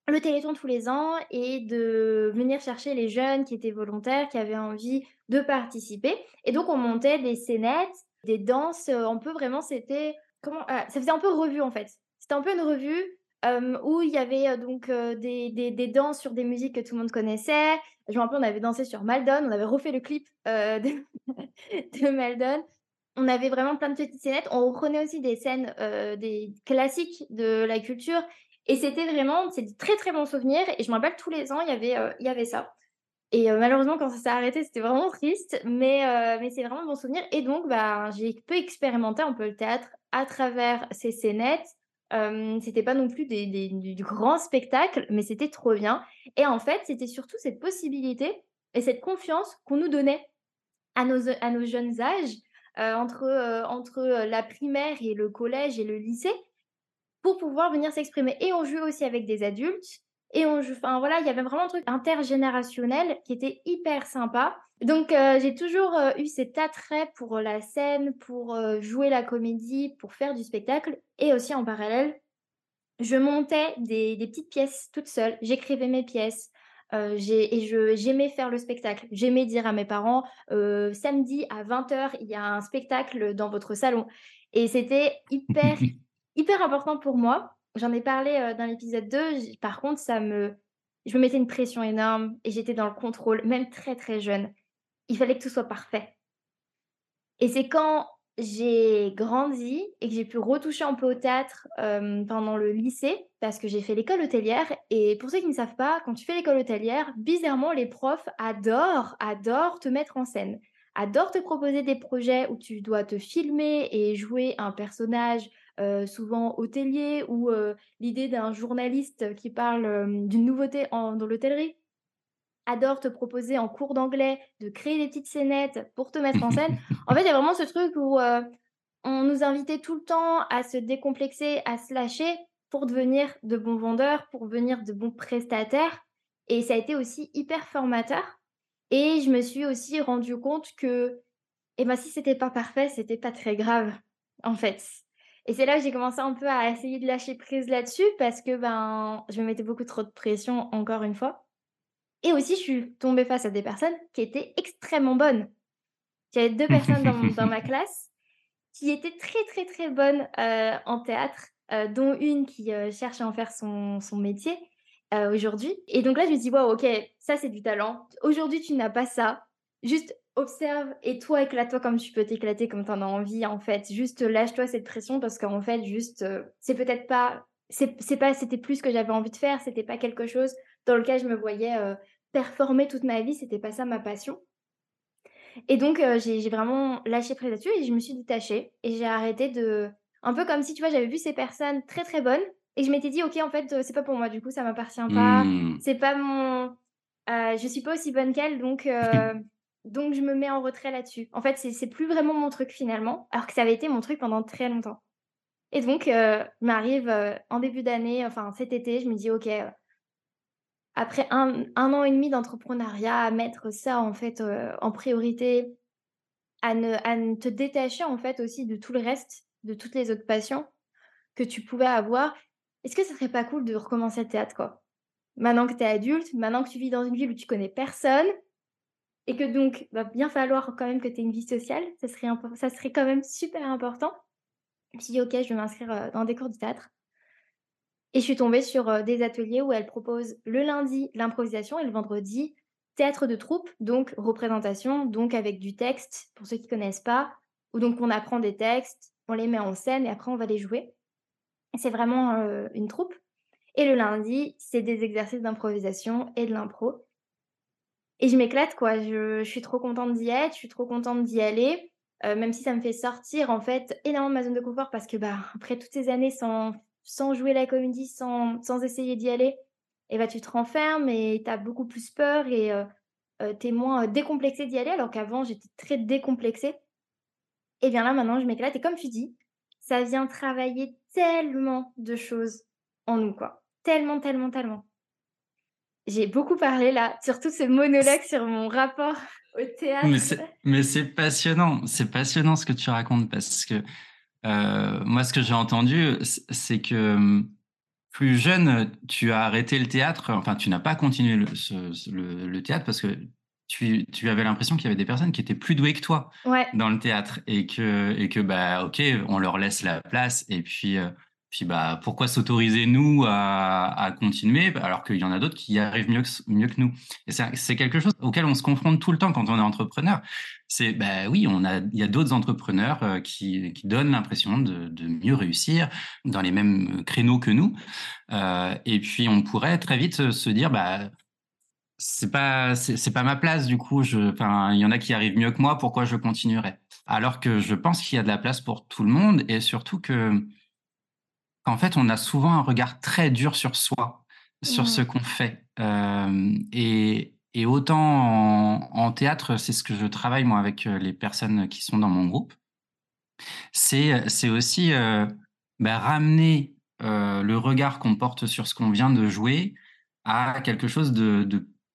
Speaker 1: le Téléthon tous les ans et de venir chercher les jeunes qui étaient volontaires, qui avaient envie de participer. Et donc, on montait des scénettes, des danses, un peu vraiment, c'était... Comment, ça faisait un peu revue en fait. C'était un peu une revue où il y avait donc des, des, des, danses sur des musiques que tout le monde connaissait. Je me rappelle, on avait dansé sur Maldon, on avait refait le clip de, de, Maldon. On avait vraiment plein de petites scénettes. On reprenait aussi des scènes des classiques de la culture. Et c'était vraiment, c'est de très très bons souvenirs. Et je me rappelle, tous les ans, il y avait, y avait ça. Et malheureusement, quand ça s'est arrêté, c'était vraiment triste. Mais, mais c'est vraiment un bon souvenir. Et donc, bah, j'ai peu expérimenté un peu le théâtre à travers ces scénettes c'était pas non plus des, du grand spectacle, mais c'était trop bien. Et en fait, c'était surtout cette possibilité et cette confiance qu'on nous donnait à nos, à nos jeunes âges, entre, entre la primaire et le collège et le lycée, pour pouvoir venir s'exprimer. Et on jouait aussi avec des adultes. Et on joue, enfin voilà, il y avait vraiment un truc intergénérationnel qui était hyper sympa. Donc j'ai toujours eu cet attrait pour la scène, pour jouer la comédie, pour faire du spectacle. Et aussi en parallèle, je montais des, petites pièces toute seule. J'écrivais mes pièces. et j'aimais faire le spectacle. J'aimais dire à mes parents, samedi à 20h, il y a un spectacle dans votre salon. Et c'était hyper, hyper important pour moi. J'en ai parlé dans l'épisode 2. Par contre, ça me, je me mettais une pression énorme et j'étais dans le contrôle, même très très jeune. Il fallait que tout soit parfait. Et c'est quand j'ai grandi et que j'ai pu retoucher un peu au théâtre pendant le lycée, parce que j'ai fait l'école hôtelière. Et pour ceux qui ne savent pas, quand tu fais l'école hôtelière, bizarrement, les profs adorent, adorent te mettre en scène. adore te proposer des projets où tu dois te filmer et jouer un personnage, souvent hôtelier ou l'idée d'un journaliste qui parle, d'une nouveauté en dans l'hôtellerie? Adore te proposer en cours d'anglais de créer des petites scénettes pour te mettre en scène. En fait, il y a vraiment ce truc où, on nous invitait tout le temps à se décomplexer, à se lâcher pour devenir de bons vendeurs, pour devenir de bons prestataires et ça a été aussi hyper formateur et je me suis aussi rendu compte que, eh ben, si c'était pas parfait, c'était pas très grave, en fait. Et c'est là que j'ai commencé un peu à essayer de lâcher prise là-dessus parce que ben, je me mettais beaucoup trop de pression, encore une fois. Et aussi, je suis tombée face à des personnes qui étaient extrêmement bonnes. J'avais deux personnes dans, ma classe qui étaient très, très, très bonnes euh, en théâtre, euh, dont une qui euh, cherche à en faire son, son métier aujourd'hui. Et donc là, je me dis, wow, ok, ça c'est du talent. Aujourd'hui, tu n'as pas ça. Juste observe et toi éclate-toi comme tu peux t'éclater comme tu en as envie en fait. Juste lâche-toi cette pression parce qu'en fait juste c'est peut-être pas c'est pas c'était plus ce que j'avais envie de faire, c'était pas quelque chose dans lequel je me voyais performer toute ma vie, c'était pas ça ma passion. Et donc j'ai vraiment lâché prise là-dessus et je me suis détachée et j'ai arrêté de un peu comme si tu vois j'avais vu ces personnes très très bonnes et je m'étais dit OK en fait c'est pas pour moi du coup ça m'appartient pas, mmh. c'est pas mon je suis pas aussi bonne qu'elle donc Donc, je me mets en retrait là-dessus. En fait, c'est plus vraiment mon truc finalement, alors que ça avait été mon truc pendant très longtemps. Et donc, euh, m'arrive euh, en début d'année, enfin cet été, je me dis, OK, euh, après un, an et demi d'entrepreneuriat, mettre ça en fait en priorité, à ne, à ne te détacher en fait aussi de tout le reste, de toutes les autres passions que tu pouvais avoir, est-ce que ce serait pas cool de recommencer le théâtre, quoi? Maintenant que tu es adulte, maintenant que tu vis dans une ville où tu connais personne, et que donc, va bien falloir quand même que tu aies une vie sociale, ça serait, ça serait quand même super important. Je me dit, ok, je vais m'inscrire dans des cours de théâtre. Et je suis tombée sur des ateliers où elle propose le lundi l'improvisation et le vendredi théâtre de troupe, donc représentation, donc avec du texte, pour ceux qui connaissent pas, où donc on apprend des textes, on les met en scène et après on va les jouer. C'est vraiment une troupe. Et le lundi, c'est des exercices d'improvisation et de l'impro. Et je m'éclate, quoi. Je, suis trop contente d'y être, je suis trop contente d'y aller. Euh, même si ça me fait sortir, en fait, énormément de ma zone de confort parce que, bah, après toutes ces années sans, jouer la comédie, sans, essayer d'y aller, et bah, tu te renfermes et tu as beaucoup plus peur et euh, euh, tu es moins décomplexé d'y aller, alors qu'avant, j'étais très décomplexée. Et bien là, maintenant, je m'éclate. Et comme tu dis, ça vient travailler tellement de choses en nous, quoi. Tellement, tellement, tellement. J'ai beaucoup parlé là, surtout ce monologue sur mon rapport au théâtre.
Speaker 2: Mais c'est passionnant, c'est passionnant ce que tu racontes parce que euh, moi, ce que j'ai entendu, c'est que hum, plus jeune, tu as arrêté le théâtre, enfin, tu n'as pas continué le, le, théâtre parce que tu, tu avais l'impression qu'il y avait des personnes qui étaient plus douées que toi dans le théâtre et que, et que, bah, ok, on leur laisse la place et puis. Euh, puis bah pourquoi s'autoriser nous à, continuer alors qu'il y en a d'autres qui y arrivent mieux que, mieux que nous? C'est quelque chose auquel on se confronte tout le temps quand on est entrepreneur. C'est bah oui, on a il y a d'autres entrepreneurs euh, qui, qui donnent l'impression de, mieux réussir dans les mêmes créneaux que nous. Euh, et puis on pourrait très vite se dire bah c'est pas c'est pas ma place du coup je enfin il y en a qui arrivent mieux que moi pourquoi je continuerais? Alors que je pense qu'il y a de la place pour tout le monde et surtout que en fait, on a souvent un regard très dur sur soi, sur ce mmh. qu'on fait. Euh, et, autant en, théâtre, c'est ce que je travaille moi avec euh, les personnes qui sont dans mon groupe. C'est c'est aussi euh, bah, ramener le regard qu'on porte sur ce qu'on vient de jouer à quelque chose de,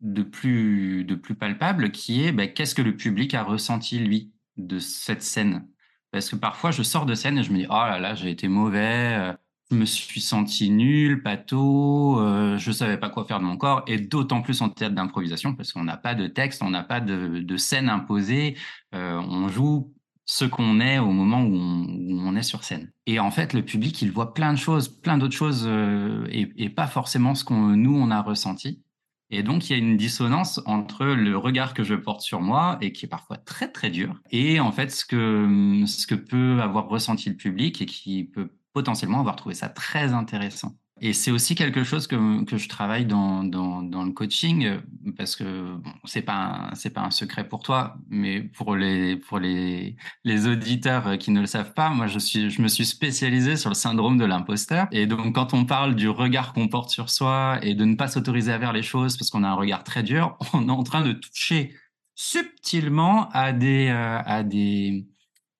Speaker 2: de, plus, de plus palpable, qui est bah, qu'est-ce que le public a ressenti lui de cette scène? Parce que parfois, je sors de scène et je me dis, oh là là, j'ai été mauvais, je me suis senti nul, pâteau, euh, je savais pas quoi faire de mon corps, et d'autant plus en théâtre d'improvisation parce qu'on n'a pas de texte, on n'a pas de, de, scène imposée, euh, on joue ce qu'on est au moment où on, est sur scène. Et en fait, le public, il voit plein de choses, plein d'autres choses, euh, et, et, pas forcément ce qu'on nous on a ressenti. Et donc, il y a une dissonance entre le regard que je porte sur moi et qui est parfois très très dur, et en fait ce que ce que peut avoir ressenti le public et qui peut potentiellement avoir trouvé ça très intéressant. Et c'est aussi quelque chose que, que je travaille dans, dans, le coaching, parce que bon, c'est pas c'est pas un secret pour toi, mais pour les pour les les auditeurs qui ne le savent pas, moi je suis je me suis spécialisé sur le syndrome de l'imposteur. Et donc quand on parle du regard qu'on porte sur soi et de ne pas s'autoriser à faire les choses parce qu'on a un regard très dur, on est en train de toucher subtilement à des euh, à des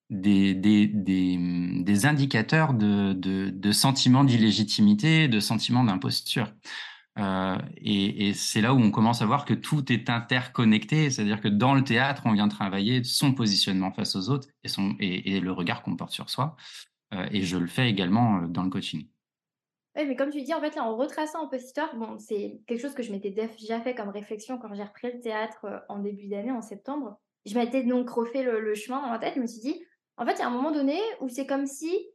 Speaker 2: des, des, des, des indicateurs de, de, de sentiments d'illégitimité, de sentiments d'imposture. Euh, et, c'est là où on commence à voir que tout est interconnecté, c'est-à-dire que dans le théâtre, on vient travailler son positionnement face aux autres et, son, et, le regard qu'on porte sur soi. Euh, et je le fais également euh, dans le coaching.
Speaker 1: Oui, mais comme tu dis, en fait, là, en retraçant un peu cette histoire, bon, c'est quelque chose que je m'étais déjà fait comme réflexion quand j'ai repris le théâtre en début d'année, en septembre. Je m'étais donc refait le, le, chemin dans ma tête. Je me suis dit, en fait, il y a un moment donné où c'est comme si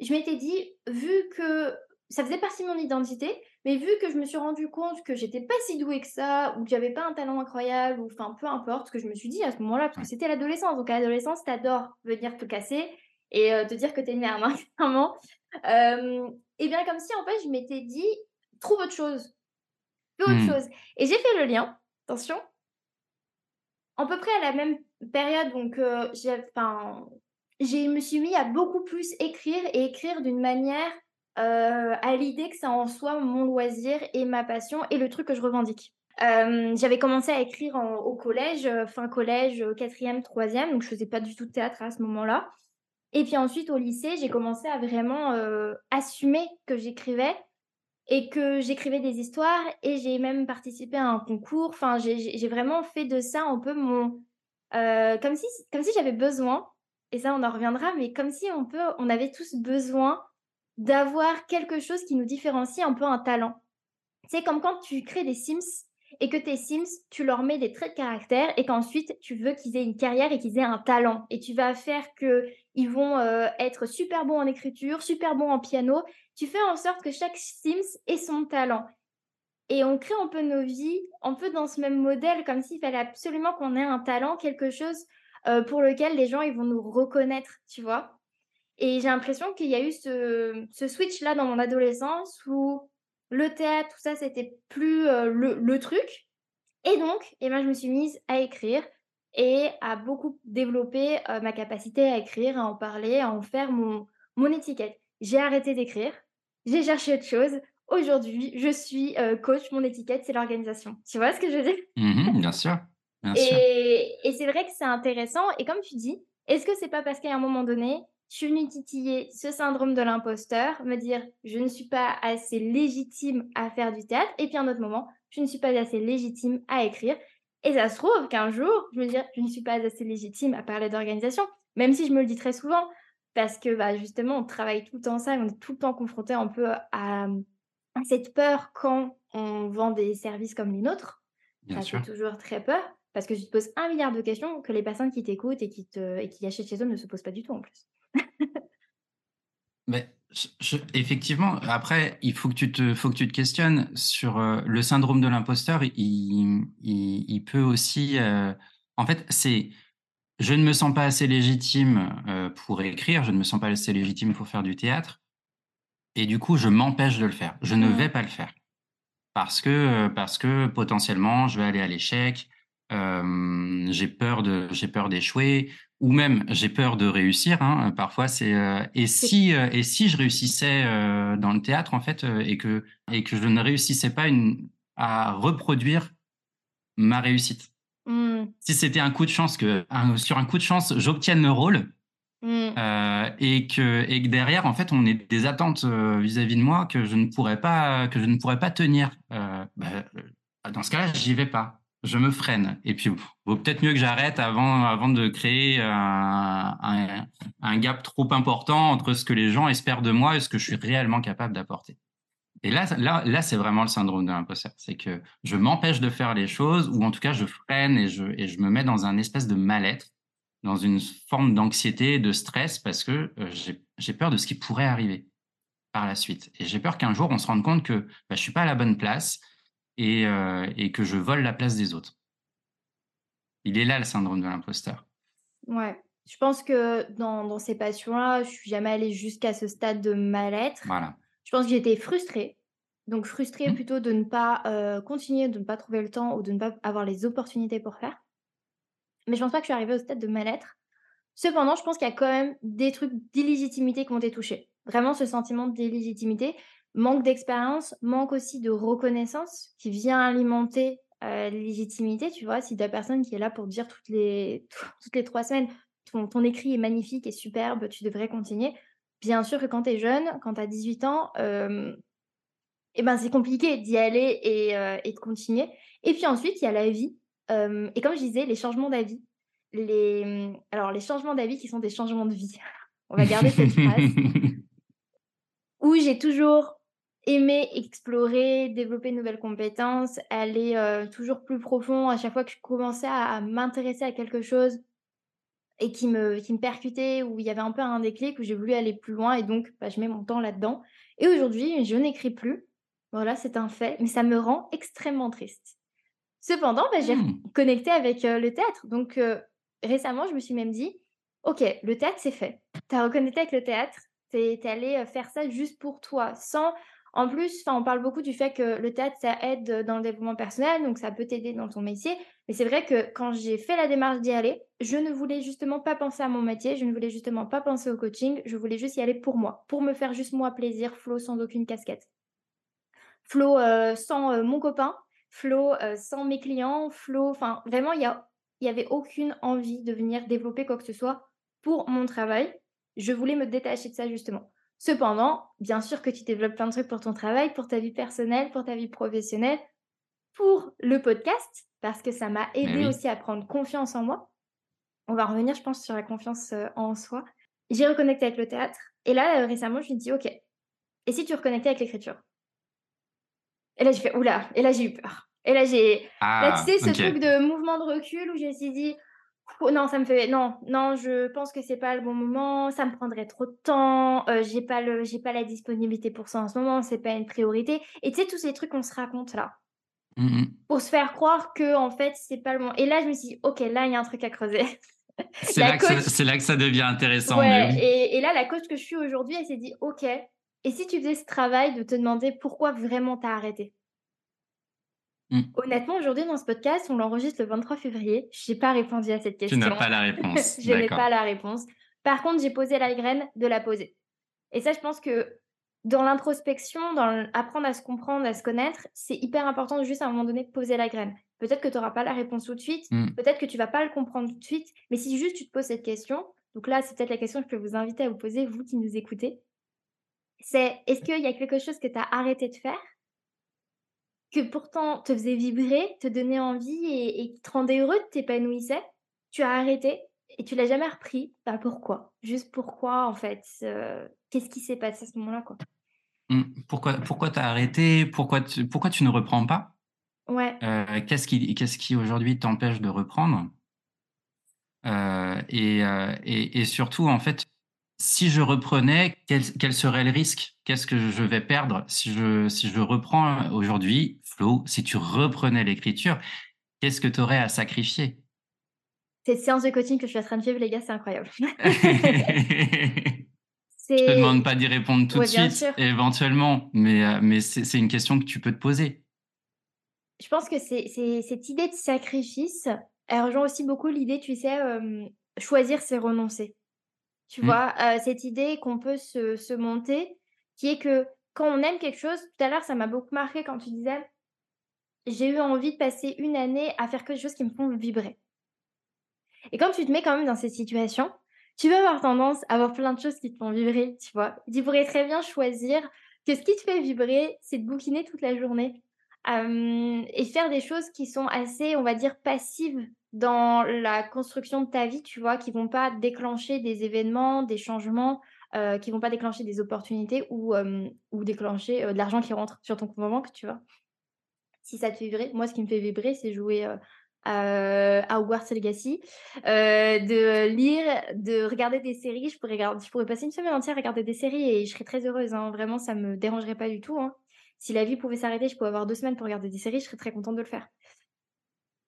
Speaker 1: je m'étais dit, vu que ça faisait partie de mon identité, mais vu que je me suis rendu compte que j'étais pas si douée que ça, ou que j'avais pas un talent incroyable, ou enfin peu importe ce que je me suis dit à ce moment-là, parce que c'était l'adolescence. Donc à l'adolescence, t'adores venir te casser et euh, te dire que t'es une merde, hein, clairement. Euh, et bien comme si en fait je m'étais dit, trouve autre chose, fais autre mmh. chose. Et j'ai fait le lien, attention, à peu près à la même période, donc euh, j'ai, enfin, je me suis mis à beaucoup plus écrire et écrire d'une manière euh, à l'idée que ça en soit mon loisir et ma passion et le truc que je revendique. Euh, j'avais commencé à écrire au collège, euh, fin collège, quatrième, troisième, donc je faisais pas du tout de théâtre à ce moment-là. Et puis ensuite au lycée, j'ai commencé à vraiment assumer que j'écrivais et que j'écrivais des histoires et j'ai même participé à un concours. Enfin, j'ai vraiment fait de ça un peu mon, comme si comme si j'avais besoin et ça on en reviendra, mais comme si on peut, on avait tous besoin d'avoir quelque chose qui nous différencie un peu un talent. C'est comme quand tu crées des Sims et que tes Sims, tu leur mets des traits de caractère et qu'ensuite tu veux qu'ils aient une carrière et qu'ils aient un talent. Et tu vas faire qu'ils vont euh, être super bons en écriture, super bons en piano. Tu fais en sorte que chaque Sims ait son talent. Et on crée un peu nos vies, un peu dans ce même modèle, comme s'il fallait absolument qu'on ait un talent, quelque chose euh, pour lequel les gens ils vont nous reconnaître, tu vois. Et j'ai l'impression qu'il y a eu ce, switch-là dans mon adolescence où le théâtre, tout ça, c'était plus euh, le, truc. Et donc, et eh ben, je me suis mise à écrire et à beaucoup développer euh, ma capacité à écrire, à en parler, à en faire mon, mon étiquette. J'ai arrêté d'écrire, j'ai cherché autre chose. Aujourd'hui, je suis coach, mon étiquette, c'est l'organisation. Tu vois ce que je veux dire?
Speaker 2: Mmh Bien sûr. Bien
Speaker 1: et, et c'est vrai que c'est intéressant. Et comme tu dis, est-ce que c'est pas parce qu'à un moment donné, je suis venue titiller ce syndrome de l'imposteur, me dire je ne suis pas assez légitime à faire du théâtre, et puis à un autre moment, je ne suis pas assez légitime à écrire. Et ça se trouve qu'un jour, je me dire je ne suis pas assez légitime à parler d'organisation, même si je me le dis très souvent, parce que bah, justement, on travaille tout le temps ça, on est tout le temps confronté un peu à, à cette peur quand on vend des services comme les nôtres. Bien ça fait toujours très peur, parce que je te pose un milliard de questions que les personnes qui t'écoutent et, qui te, et qui achètent chez eux ne se posent pas du tout en plus.
Speaker 2: Mais je, effectivement, après, il faut que tu te, faut que tu te questionnes sur euh, le syndrome de l'imposteur. Il, il, il, peut aussi, euh, en fait, c'est, je ne me sens pas assez légitime euh, pour écrire, je ne me sens pas assez légitime pour faire du théâtre, et du coup, je m'empêche de le faire. Je ne vais pas le faire parce que, parce que potentiellement, je vais aller à l'échec. J'ai peur de, j'ai peur d'échouer ou même j'ai peur de réussir. Hein. Parfois, c'est euh, et si euh, et si je réussissais euh, dans le théâtre en fait et que et que je ne réussissais pas une, à reproduire ma réussite. Mmh. Si c'était un coup de chance que sur un coup de chance j'obtienne le rôle mmh. et que et que derrière en fait on ait des attentes vis-à-vis de moi que je ne pourrais pas que je ne pourrais pas tenir. Bah, dans ce cas-là, j'y vais pas je me freine. Et puis, vaut peut-être mieux que j'arrête avant, avant de créer un, un, un, gap trop important entre ce que les gens espèrent de moi et ce que je suis réellement capable d'apporter. Et là, là, là, c'est vraiment le syndrome de l'imposteur. C'est que je m'empêche de faire les choses, ou en tout cas, je freine et je, et je me mets dans un espèce de mal-être, dans une forme d'anxiété, de stress, parce que euh, j'ai peur de ce qui pourrait arriver par la suite. Et j'ai peur qu'un jour, on se rende compte que bah, je suis pas à la bonne place, et, euh, et, que je vole la place des autres. Il est là le syndrome de l'imposteur.
Speaker 1: Ouais, je pense que dans, dans ces passions-là, je suis jamais allée jusqu'à ce stade de mal-être.
Speaker 2: Voilà.
Speaker 1: Je pense que j'étais frustrée. Donc frustrée
Speaker 2: Mmh.
Speaker 1: plutôt de ne pas, heu, continuer, de ne pas trouver le temps ou de ne pas avoir les opportunités pour faire. Mais je pense pas que je suis arrivée au stade de mal-être. Cependant, je pense qu'il y a quand même des trucs d'illégitimité qui ont été touchés. Vraiment ce sentiment d'illégitimité, manque d'expérience, manque aussi de reconnaissance qui vient alimenter, heu, l'illégitimité, tu vois? Si tu as personne qui est là pour te dire toutes les toutes les 3 semaines: «Ton ton écrit est magnifique et superbe, tu devrais continuer». Bien sûr que quand tu es jeune, quand tu as 18 ans, hem et ben, c'est compliqué d'y aller et heu et de continuer et puis ensuite, il y a la vie, hem et comme je disais, les changements d'avis, les, alors les changements d'avis qui sont des changements de vie. On va garder cette phrase. Où j'ai toujours aimé explorer, développer de nouvelles compétences, aller, heu, toujours plus profond à chaque fois que je commençais à à m'intéresser à quelque chose et qui me qui me percutait, où il y avait un peu un déclic, où j'ai voulu aller plus loin et donc bah, je mets mon temps là-dedans et aujourd'hui, je n'écris plus. Voilà, c'est un fait, mais ça me rend extrêmement triste. Cependant, bah, j'ai
Speaker 2: Mmh.
Speaker 1: reconnecté avec, heu, le théâtre donc heu, récemment, je me suis même dit: «OK, le théâtre, c'est fait». Tu as reconnecté avec le théâtre, tu es heu, faire ça juste pour toi, sans en plus, on parle beaucoup du fait que le théâtre, ça aide, dans le développement personnel, donc ça peut t'aider dans ton métier. Mais c'est vrai que quand j'ai fait la démarche d'y aller, je ne voulais justement pas penser à mon métier, je ne voulais justement pas penser au coaching, je voulais juste y aller pour moi, pour me faire juste moi plaisir, flow, sans aucune casquette. Flow, heu, sans, heu, mon copain, flow, heu, sans mes clients, flow enfin vraiment il y a il y avait aucune envie de venir développer quoi que ce soit pour mon travail. Je voulais me détacher de ça justement. Cependant, bien sûr que tu développes plein de trucs pour ton travail, pour ta vie personnelle, pour ta vie professionnelle, pour le podcast, parce que ça m'a aidé
Speaker 2: oui.
Speaker 1: aussi à prendre confiance en moi. On va revenir, je pense, sur la confiance, heu, en soi. J'ai reconnecté avec le théâtre et là, heu, récemment, je me dis: «OK, et si tu reconnectais avec l'écriture?» Et là, j'ai fait: «Ouh là!» et là, j'ai eu peur. Et là, j'ai là, tu
Speaker 2: Ah!
Speaker 1: sais, ce truc de mouvement de recul où je me suis dit: «Oh non, ça me fait non, non, je pense que c'est pas le bon moment, ça me prendrait trop de temps, heu, j'ai pas le j'ai pas la disponibilité pour ça en ce moment, c'est pas une priorité» et tu sais, tous ces trucs qu'on se raconte là,
Speaker 2: Mmh mh.
Speaker 1: pour se faire croire qu'en fait, c'est pas le moment et là, je me suis dit: «OK, là, il y a un truc à creuser».
Speaker 2: C'est là que ça
Speaker 1: coach
Speaker 2: c'est là que ça devient intéressant,
Speaker 1: ouais et et là, la coach que je suis aujourd'hui, elle s'est dit: «OK, et si tu faisais ce travail de te demander pourquoi vraiment tu as arrêté?»
Speaker 2: Mmh.
Speaker 1: Honnêtement, aujourd'hui, dans ce podcast, on l'enregistre le 23 février. J'ai pas répondu à cette
Speaker 2: Tu n'as
Speaker 1: question.
Speaker 2: pas la réponse,
Speaker 1: Je n'ai pas la réponse. Par contre, j'ai posé la graine de la poser. Et ça, je pense que dans l'introspection, dans apprendre à se comprendre, à se connaître, c'est hyper important de juste à un moment donné poser la graine. Peut-être que tu auras pas la réponse tout de suite,
Speaker 2: Mmh.
Speaker 1: peut-être que tu vas pas le comprendre tout de suite, mais si juste tu te poses cette question, donc là, c'est peut-être la question que je peux vous inviter à vous poser, vous qui nous écoutez, c'est: est-ce qu'il y a quelque chose que tu as arrêté de faire? Que pourtant te faisait vibrer, te donnait envie et et qui te rendait heureux, t'épanouissait. Tu as arrêté et tu l'as jamais repris. Bah, pourquoi? Juste pourquoi en fait? Heu, qu'est-ce qui s'est passé à ce moment-là, quoi?
Speaker 2: Mmh. Pourquoi pourquoi tu as arrêté? Pourquoi tu pourquoi tu ne reprends pas?
Speaker 1: Ouais,
Speaker 2: Heu, qu'est-ce qui qu'est-ce qui aujourd'hui t'empêche de reprendre? Et heu et et surtout, en fait, si je reprenais, quel quel serait le risque? Qu'est-ce que je vais perdre si je si je reprends aujourd'hui? Flo, si tu reprenais l'écriture, qu'est-ce que tu aurais à sacrifier?
Speaker 1: cette séance de coaching que je suis en train de vivre, les gars, c'est incroyable.
Speaker 2: Je te demande pas d'y répondre tout de
Speaker 1: ouais,
Speaker 2: suite,
Speaker 1: sûr.
Speaker 2: éventuellement, mais heu, mais c'est une question que tu peux te poser.
Speaker 1: Je pense que c'est cette idée de sacrifice, elle rejoint aussi beaucoup l'idée, tu sais, hem, choisir, c'est renoncer. Tu
Speaker 2: Mmh,
Speaker 1: vois? Cette idée qu'on peut se se monter, qui est que quand on aime quelque chose tout à l'heure, ça m'a beaucoup marqué quand tu disais: «J'ai eu envie de passer une année à faire quelque chose qui me font vibrer» et quand tu te mets quand même dans cette situation, tu vas avoir tendance à avoir plein de choses qui te font vibrer, tu vois? Tu pourrais très bien choisir que ce qui te fait vibrer, c'est de bouquiner toute la journée, et faire des choses qui sont assez, on va dire, passives dans la construction de ta vie, tu vois? Qui vont pas déclencher des événements, des changements, heu, qui vont pas déclencher des opportunités ou hem, ou déclencher, heu, de l'argent qui rentre sur ton compte en banque, tu vois? Si ça te fait vibrer. Moi, ce qui me fait vibrer, c'est jouer, heu, à, Hogwarts Legacy, de lire, de regarder des séries. Je pourrais je pourrais passer une semaine entière à regarder des séries et je serais très heureuse, hein. Vraiment, ça me dérangerait pas du tout, hein. Si la vie pouvait s'arrêter, je pouvais avoir 2 semaines pour regarder des séries, je serais très contente de le faire.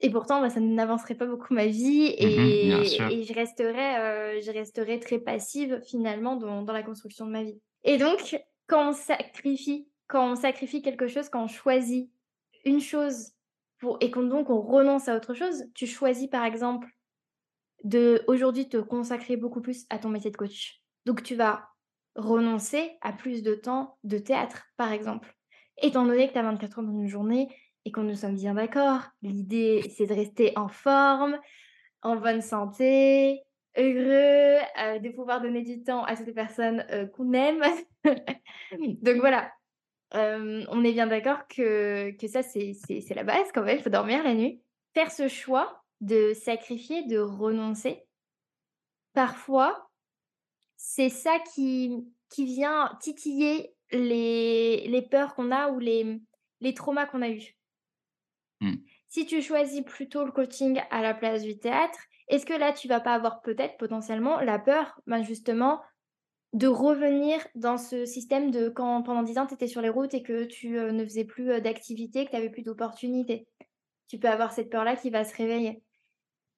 Speaker 1: Et pourtant, bah, ça n'avancerait pas beaucoup ma vie
Speaker 2: mmh
Speaker 1: et et je resterais, heu, je resterais très passive finalement dans dans la construction de ma vie. Et donc, quand on sacrifie, quand on sacrifie quelque chose, quand on choisit une chose pour, et qu'on donc on renonce à autre chose, tu choisis par exemple de aujourd'hui te consacrer beaucoup plus à ton métier de coach. Donc tu vas renoncer à plus de temps de théâtre, par exemple. Étant donné que tu as 24 heures dans une journée et qu'on nous sommes bien d'accord, l'idée c'est de rester en forme, en bonne santé, heureux, euh, de pouvoir donner du temps à toutes les personnes euh, qu'on aime. Donc voilà, euh, on est bien d'accord que, que ça, c'est la base quand même, il faut dormir la nuit. Faire ce choix de sacrifier, de renoncer, parfois, c'est ça qui, qui vient titiller les, les peurs qu'on a ou les, les traumas qu'on a eus. Mmh. Si tu choisis plutôt le coaching à la place du théâtre, est-ce que là, tu vas pas avoir peut-être potentiellement la peur, ben justement, de revenir dans ce système de quand pendant 10 ans, tu étais sur les routes et que tu euh, ne faisais plus euh, d'activité, que tu n'avais plus d'opportunités? Tu peux avoir cette peur-là qui va se réveiller.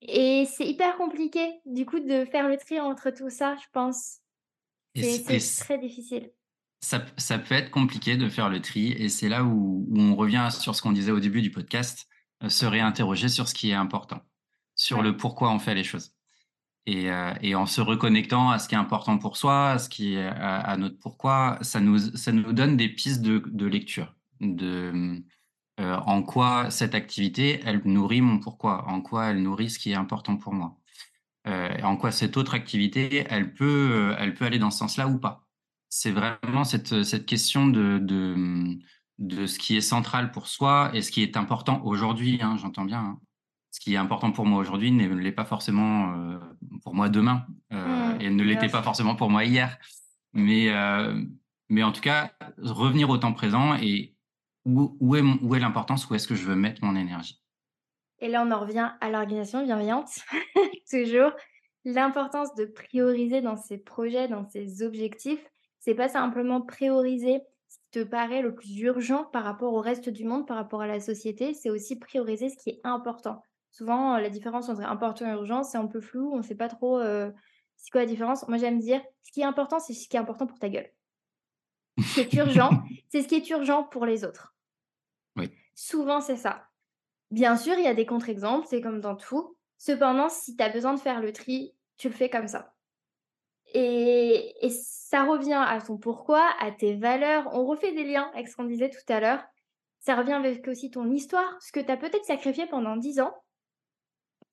Speaker 1: Et c'est hyper compliqué, du coup, de faire le tri entre tout ça, je pense. C'est très difficile.
Speaker 2: Ça, ça, peut être compliqué de faire le tri, et c'est là où, où, on revient sur ce qu'on disait au début du podcast, euh, se réinterroger sur ce qui est important, sur le pourquoi on fait les choses. Et, euh, et, en se reconnectant à ce qui est important pour soi, à ce qui est à, notre pourquoi, ça nous, ça nous donne des pistes de, de lecture, de euh, en quoi cette activité, elle nourrit mon pourquoi, en quoi elle nourrit ce qui est important pour moi, en quoi cette autre activité, elle peut, elle peut aller dans ce sens-là ou pas. C'est vraiment cette, cette question de, de, de ce qui est central pour soi et ce qui est important aujourd'hui, hein, j'entends bien. Hein ce qui est important pour moi aujourd'hui ne l'est pas forcément euh, pour moi demain euh, mmh, et ne l'était pas forcément pour moi hier. Mais, euh, mais en tout cas, revenir au temps présent et où, où est, où est l'importance, où est-ce que je veux mettre mon énergie?
Speaker 1: Et là, on en revient à l'organisation bienveillante, toujours. L'importance de prioriser dans ses projets, dans ses objectifs, c'est pas simplement prioriser ce qui te paraît le plus urgent par rapport au reste du monde, par rapport à la société, c'est aussi prioriser ce qui est important. Souvent, la différence entre important et urgent, c'est un peu flou, on ne sait pas trop c'est quoi la différence. Moi, j'aime dire, ce qui est important, c'est ce qui est important pour ta gueule. Ce qui est urgent, c'est ce qui est urgent pour les autres.
Speaker 2: Oui.
Speaker 1: Souvent, c'est ça. Bien sûr, il y a des contre-exemples, c'est comme dans tout. Cependant, si tu as besoin de faire le tri, tu le fais comme ça. Et, ça revient à ton pourquoi, à tes valeurs. On refait des liens avec ce qu'on disait tout à l'heure. Ça revient avec aussi ton histoire, ce que tu as peut-être sacrifié pendant 10 ans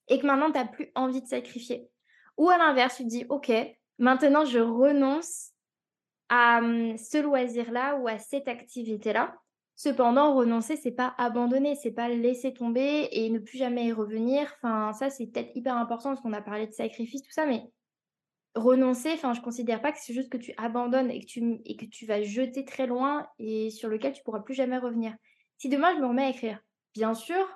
Speaker 1: et que maintenant, tu n'as plus envie de sacrifier. Ou à l'inverse, tu te dis, OK, maintenant, je renonce à hum, ce loisir-là ou à cette activité-là. Cependant, renoncer, c'est pas abandonner, c'est pas laisser tomber et ne plus jamais y revenir. Enfin, ça, c'est peut-être hyper important parce qu'on a parlé de sacrifice, tout ça, mais renoncer, enfin, je considère pas que c'est juste que tu abandonnes et que tu, et que tu vas jeter très loin et sur lequel tu pourras plus jamais revenir. Si demain, je me remets à écrire, bien sûr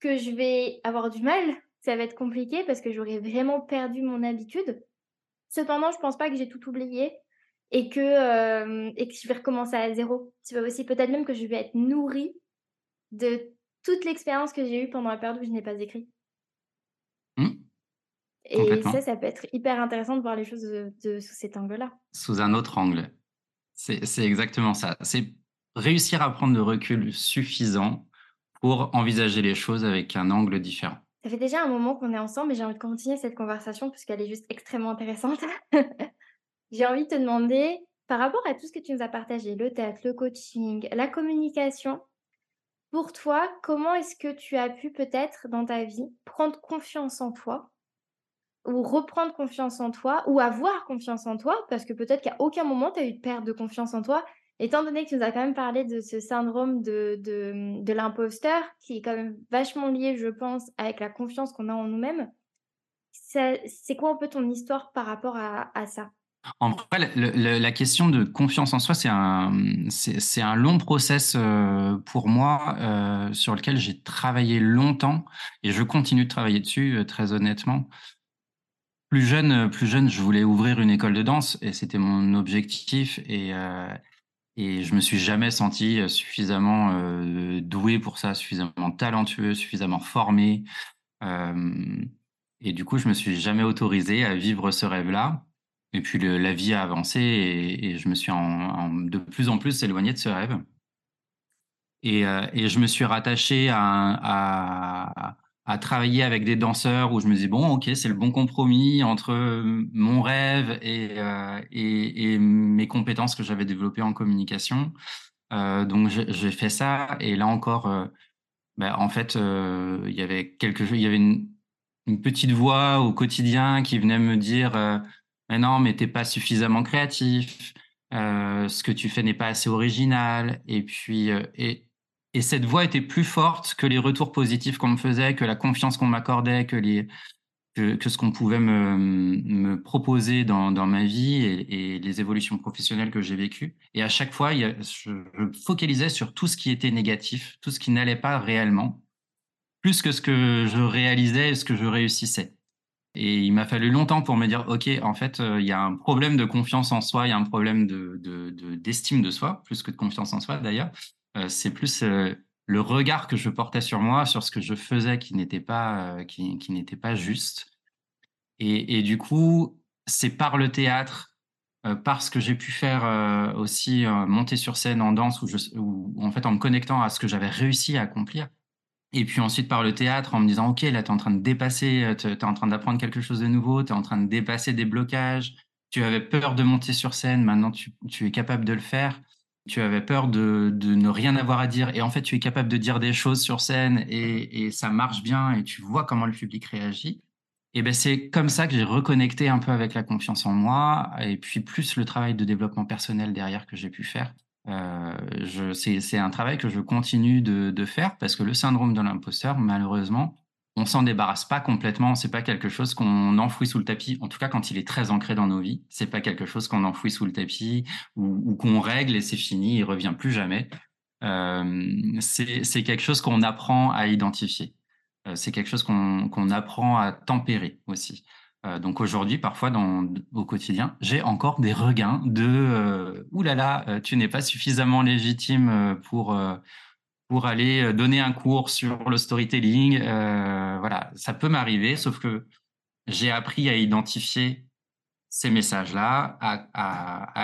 Speaker 1: que je vais avoir du mal ça va être compliqué parce que j'aurais vraiment perdu mon habitude. Cependant, je pense pas que j'ai tout oublié et que, euh, et que je vais recommencer à zéro. Tu vois aussi peut-être même que je vais être nourrie de toute l'expérience que j'ai eue pendant la période où je n'ai pas écrit.
Speaker 2: Mmh.
Speaker 1: Et ça, ça peut être hyper intéressant de voir les choses de, sous cet angle-là.
Speaker 2: Sous un autre angle. C'est exactement ça. C'est réussir à prendre le recul suffisant pour envisager les choses avec un angle différent.
Speaker 1: Ça fait déjà un moment qu'on est ensemble et j'ai envie de continuer cette conversation puisqu'elle est juste extrêmement intéressante. j'ai envie de te demander, par rapport à tout ce que tu nous as partagé, le théâtre, le coaching, la communication, pour toi, comment est-ce que tu as pu peut-être dans ta vie prendre confiance en toi ou reprendre confiance en toi ou avoir confiance en toi parce que peut-être qu'à aucun moment tu as eu de perte de confiance en toi Étant donné que tu nous as quand même parlé de ce syndrome de, de, l'imposteur, qui est quand même vachement lié, je pense, avec la confiance qu'on a en nous-mêmes, c'est quoi un peu ton histoire par rapport à, à ça?
Speaker 2: En vrai, la question de confiance en soi, c'est un, un long process euh, pour moi euh, sur lequel j'ai travaillé longtemps et je continue de travailler dessus, euh, très honnêtement. Plus jeune, plus jeune, je voulais ouvrir une école de danse et c'était mon objectif. Et, et je me suis jamais senti euh, suffisamment euh, doué pour ça, suffisamment talentueux, suffisamment formé. Euh, et du coup, je me suis jamais autorisé à vivre ce rêve-là. Et puis la vie a avancé et, je me suis de plus en plus éloigné de ce rêve. Et, euh, je me suis rattaché à, travailler avec des danseurs où je me disais, bon, ok, c'est le bon compromis entre mon rêve et, et mes compétences que j'avais développées en communication. donc j'ai fait ça et là encore, bah, en fait, euh, il y avait quelque il y avait une, petite voix au quotidien qui venait me dire euh, mais non, mais t'es pas suffisamment créatif, euh, ce que tu fais n'est pas assez original. Et puis, et, et cette voix était plus forte que les retours positifs qu'on me faisait, que la confiance qu'on m'accordait, que ce qu'on pouvait me, proposer dans, ma vie et, les évolutions professionnelles que j'ai vécues. Et à chaque fois, je, focalisais sur tout ce qui était négatif, tout ce qui n'allait pas réellement, plus que ce que je réalisais et ce que je réussissais. Et il m'a fallu longtemps pour me dire, OK, en fait, euh, il y a un problème de confiance en soi, il y a un problème de, d'estime de, de, soi, plus que de confiance en soi d'ailleurs. Euh, c'est plus euh, le regard que je portais sur moi, sur ce que je faisais qui n'était pas, euh, qui, n'était pas juste. Et, du coup, c'est par le théâtre, euh, parce que j'ai pu faire aussi monter sur scène en danse, ou en fait en me connectant à ce que j'avais réussi à accomplir. Et puis ensuite par le théâtre, en me disant, OK, là, tu es en train de dépasser, tu es en train d'apprendre quelque chose de nouveau, tu es en train de dépasser des blocages, tu avais peur de monter sur scène, maintenant tu es capable de le faire tu avais peur de, de, ne rien avoir à dire et en fait tu es capable de dire des choses sur scène et, et ça marche bien et tu vois comment le public réagit. Et ben c'est comme ça que j'ai reconnecté un peu avec la confiance en moi et puis plus le travail de développement personnel derrière que j'ai pu faire. Euh, c'est un travail que je continue de, de faire parce que le syndrome de l'imposteur, malheureusement, on s'en débarrasse pas complètement. C'est pas quelque chose qu'on enfouit sous le tapis. En tout cas, quand il est très ancré dans nos vies, c'est pas quelque chose qu'on enfouit sous le tapis ou, qu'on règle et c'est fini, il revient plus jamais. Euh, c'est quelque chose qu'on apprend à identifier. Euh, c'est quelque chose qu'on apprend à tempérer aussi. Euh, donc aujourd'hui, parfois au quotidien, j'ai encore des regains de là, tu n'es pas suffisamment légitime pour pour aller euh, donner un cours sur le storytelling. Euh, voilà, ça peut m'arriver, sauf que j'ai appris à identifier ces messages-là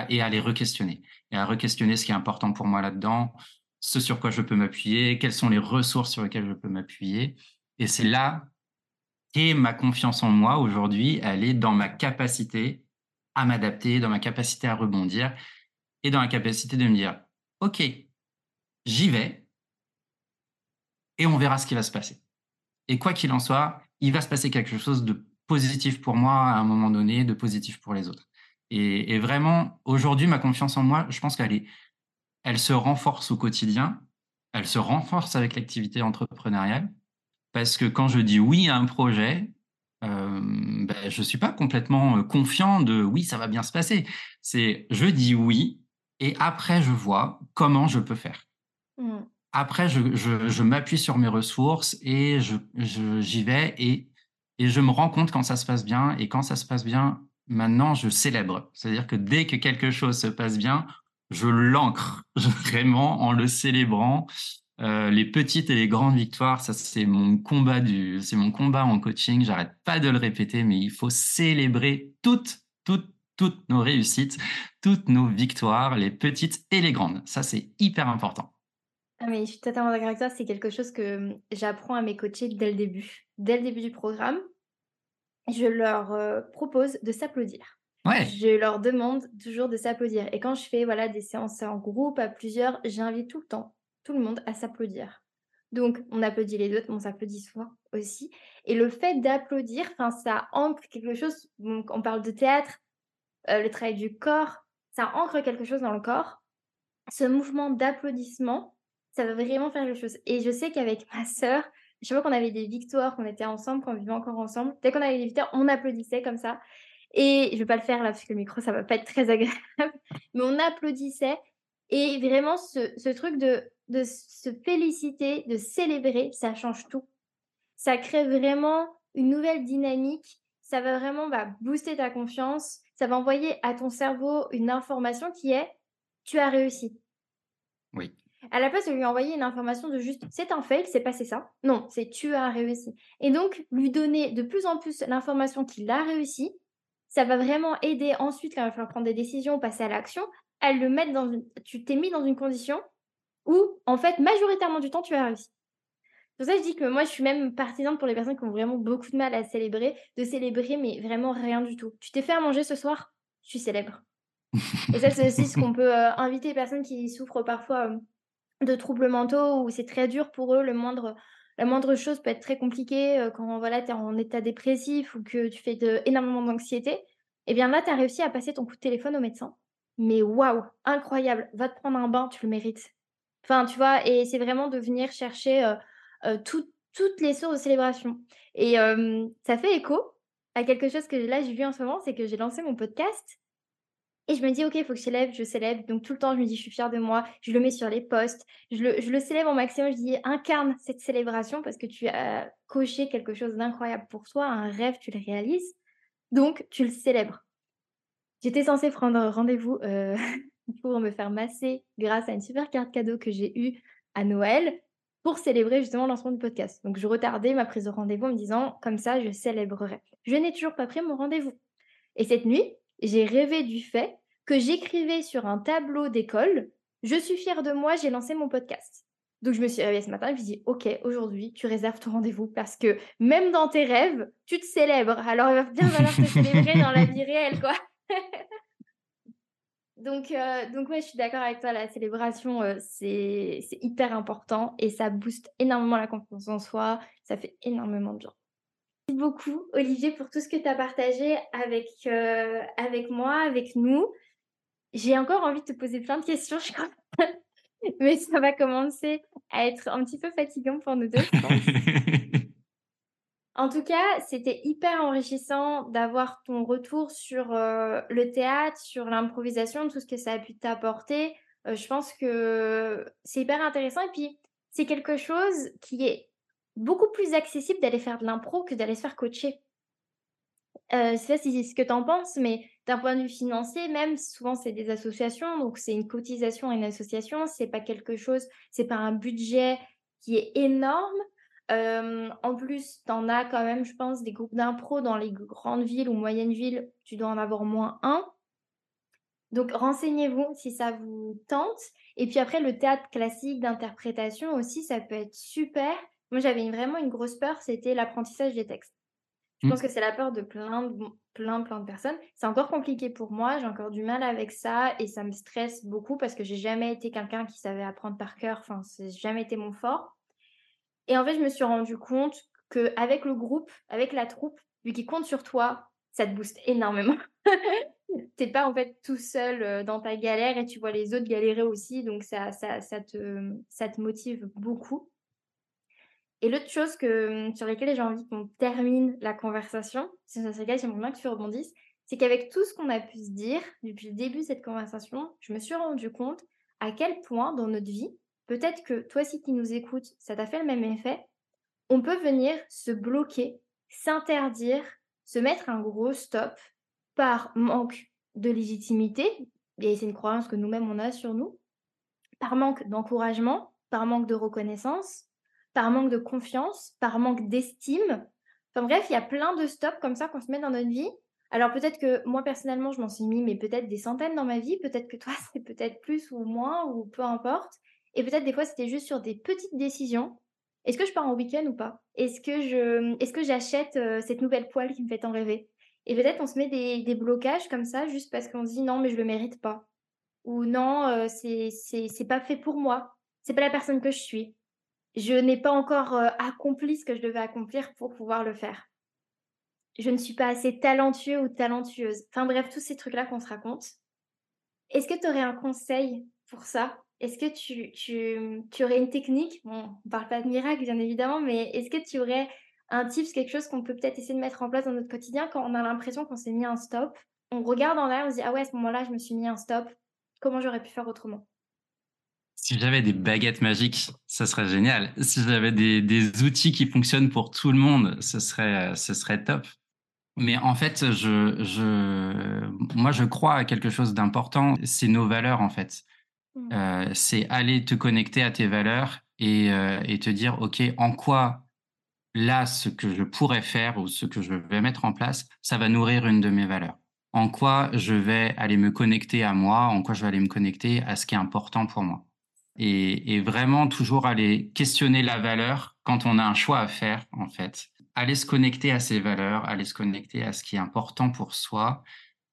Speaker 2: et à les re-questionner. Et à re-questionner ce qui est important pour moi là-dedans, ce sur quoi je peux m'appuyer, quelles sont les ressources sur lesquelles je peux m'appuyer. Et c'est là qu'est ma confiance en moi aujourd'hui. Elle est dans ma capacité à m'adapter, dans ma capacité à rebondir et dans la capacité de me dire, OK, j'y vais, et on verra ce qui va se passer. Et quoi qu'il en soit, il va se passer quelque chose de positif pour moi à un moment donné, de positif pour les autres. Et, vraiment, aujourd'hui, ma confiance en moi, je pense qu'elle elle se renforce au quotidien, elle se renforce avec l'activité entrepreneuriale, parce que quand je dis oui à un projet, euh, ben, je ne suis pas complètement euh, confiant de oui, ça va bien se passer. C'est je dis oui et après je vois comment je peux faire. Mmh après, je, m'appuie sur mes ressources et j'y vais et, et je me rends compte quand ça se passe bien. Et quand ça se passe bien, maintenant, je célèbre. C'est-à-dire que dès que quelque chose se passe bien, je l'ancre vraiment en le célébrant. Euh, les petites et les grandes victoires, ça c'est mon combat du, c'est mon combat en coaching. J'arrête pas de le répéter, mais il faut célébrer toutes, toutes, toutes nos réussites, toutes nos victoires, les petites et les grandes. Ça c'est hyper important.
Speaker 1: Ah mais je suis totalement d'accord avec toi, c'est quelque chose que mmh, j'apprends à mes coachés dès le début. Dès le début du programme, je leur propose de s'applaudir. Ouais. Je leur demande toujours de s'applaudir. Et quand je fais voilà des séances en groupe à plusieurs, j'invite tout le temps tout le monde à s'applaudir. Donc on applaudit les autres, mais on s'applaudit souvent aussi. Et le fait d'applaudir, ça ancre quelque chose. on parle de théâtre, le travail du corps, ça ancre quelque chose dans le corps. Ce mouvement d'applaudissement, ça va vraiment faire quelque chose. Et je sais qu'avec ma sœur, je vois qu'on avait des victoires, qu'on était ensemble, qu'on vivait encore ensemble. Dès qu'on avait des victoires, on applaudissait comme ça. Et je vais pas le faire là parce que le micro, ça va pas être très agréable. Mais on applaudissait. Et vraiment, ce, truc de, de se féliciter, de célébrer, ça change tout. Ça crée vraiment une nouvelle dynamique. Ça va vraiment bah, booster ta confiance. Ça va envoyer à ton cerveau une information qui est tu as réussi.
Speaker 2: Oui.
Speaker 1: À la place de lui envoyer une information de juste c'est un fail, c'est passé ça. Non, c'est tu as réussi. Et donc, lui donner de plus en plus l'information qu'il a réussi, ça va vraiment aider ensuite quand il va falloir prendre des décisions, passer à l'action, à le mettre dans une... Tu t'es mis dans une condition où, en fait, majoritairement du temps, tu as réussi. Pour ça, je dis que moi, je suis même partisane pour les personnes qui ont vraiment beaucoup de mal à célébrer, de célébrer, mais vraiment rien du tout. Tu t'es fait à manger ce soir, tu célèbres. Et ça, c'est aussi ce qu'on peut euh, inviter les personnes qui souffrent parfois euh, de troubles mentaux, où c'est très dur pour eux, le moindre, la moindre chose peut être très compliquée euh, quand voilà, tu es en état dépressif ou que tu fais énormément d'anxiété. Et eh bien là, tu as réussi à passer ton coup de téléphone au médecin. Mais waouh, incroyable, va te prendre un bain, tu le mérites. Enfin, tu vois, et c'est vraiment de venir chercher toutes les sources de célébration. Et ça fait écho à quelque chose que là, j'ai vu en ce moment, c'est que j'ai lancé mon podcast et je me dis, OK, il faut que je célèbre, je célèbre. Donc tout le temps, je me dis, je suis fière de moi. Je le mets sur les posts. Je le, je le célèbre au maximum. Je dis, incarne cette célébration parce que tu as coché quelque chose d'incroyable pour toi, un rêve, tu le réalises. Donc, tu le célèbres. J'étais censée prendre rendez-vous euh, pour me faire masser grâce à une super carte cadeau que j'ai eue à Noël pour célébrer justement le lancement du podcast. Donc, je retardais ma prise de rendez-vous en me disant, comme ça, je célébrerai. Je n'ai toujours pas pris mon rendez-vous. Et cette nuit, j'ai rêvé du fait que j'écrivais sur un tableau d'école Je suis fière de moi, j'ai lancé mon podcast. Donc je me suis réveillée ce matin et je me suis dit Ok, aujourd'hui, tu réserves ton rendez-vous parce que même dans tes rêves, tu te célèbres. Alors il va bien falloir te célébrer dans la vie réelle, quoi. donc, euh, donc ouais, je suis d'accord avec toi, la célébration, euh, c'est hyper important et ça booste énormément la confiance en soi, ça fait énormément de bien Merci beaucoup, Olivier, pour tout ce que tu as partagé avec, euh, avec moi, avec nous. J'ai encore envie de te poser plein de questions, je crois. Mais ça va commencer à être un petit peu fatigant pour nous deux, je pense. en tout cas, c'était hyper enrichissant d'avoir ton retour sur euh, le théâtre, sur l'improvisation, tout ce que ça a pu t'apporter. Euh, je pense que c'est hyper intéressant. Et puis, c'est quelque chose qui est beaucoup plus accessible d'aller faire de l'impro que d'aller se faire coacher. Euh, c'est ce que tu en penses, mais d'un point de vue financier, même souvent c'est des associations, donc c'est une cotisation à une association, c'est pas quelque chose, c'est pas un budget qui est énorme. Euh, en plus, tu en as quand même, je pense, des groupes d'impro dans les grandes villes ou moyennes villes, tu dois en avoir moins un. Donc renseignez-vous si ça vous tente. Et puis après, le théâtre classique d'interprétation aussi, ça peut être super. Moi, j'avais vraiment une grosse peur, c'était l'apprentissage des textes. Je mmh. pense que c'est la peur de plein, de, plein, plein de personnes. C'est encore compliqué pour moi, j'ai encore du mal avec ça et ça me stresse beaucoup parce que j'ai jamais été quelqu'un qui savait apprendre par cœur. Enfin, c'est jamais été mon fort. Et en fait, je me suis rendu compte qu'avec le groupe, avec la troupe, vu qu'ils comptent sur toi, ça te booste énormément. T'es pas en fait tout seul euh, dans ta galère et tu vois les autres galérer aussi, donc ça, ça, ça, te, ça te motive beaucoup. Et l'autre chose que, mmh, sur laquelle j'ai envie qu'on termine la conversation, c'est sur laquelle j'aimerais bien que tu rebondisses, c'est qu'avec tout ce qu'on a pu se dire depuis le début de cette conversation, je me suis rendu compte à quel point dans notre vie, peut-être que toi aussi qui nous écoutes, ça t'a fait le même effet, on peut venir se bloquer, s'interdire, se mettre un gros stop par manque de légitimité, et c'est une croyance que nous-mêmes on a sur nous, par manque d'encouragement, par manque de reconnaissance, par manque de confiance, par manque d'estime. Enfin bref, il y a plein de stops comme ça qu'on se met dans notre vie. Alors peut-être que moi personnellement, je m'en suis mis, mais peut-être des centaines dans ma vie. Peut-être que toi, c'est peut-être plus ou moins, ou peu importe. Et peut-être des fois, c'était juste sur des petites décisions. Est-ce que je pars en week-end ou pas? Est-ce que est-ce j'achète euh, cette nouvelle poêle qui me fait tant rêver? Et peut-être on se met des, des, blocages comme ça juste parce qu'on se dit non, mais je le mérite pas. Ou non, euh, c'est, c'est, c'est pas fait pour moi. C'est pas la personne que je suis je n'ai pas encore accompli ce que je devais accomplir pour pouvoir le faire. Je ne suis pas assez talentueux ou talentueuse. Enfin bref, tous ces trucs-là qu'on se raconte. Est-ce que tu aurais un conseil pour ça? Est-ce que tu, tu, tu, aurais une technique? On ne parle pas de miracle, bien évidemment, mais est-ce que tu aurais un tips, quelque chose qu'on peut peut-être essayer de mettre en place dans notre quotidien quand on a l'impression qu'on s'est mis un stop? On regarde en l'air, on se dit, ah ouais, à ce moment-là, je me suis mis un stop. Comment j'aurais pu faire autrement?
Speaker 2: Si j'avais des baguettes magiques, ça serait génial. Si j'avais des, outils qui fonctionnent pour tout le monde, ce serait, ce serait top. Mais en fait, je, je, moi, je crois à quelque chose d'important. C'est nos valeurs, en fait. Mmh. Euh, c'est aller te connecter à tes valeurs et, euh, et, te dire, OK, en quoi là, ce que je pourrais faire ou ce que je vais mettre en place, ça va nourrir une de mes valeurs. En quoi je vais aller me connecter à moi, en quoi je vais aller me connecter à ce qui est important pour moi. Et, vraiment toujours aller questionner la valeur quand on a un choix à faire, en fait. Aller se connecter à ses valeurs, aller se connecter à ce qui est important pour soi,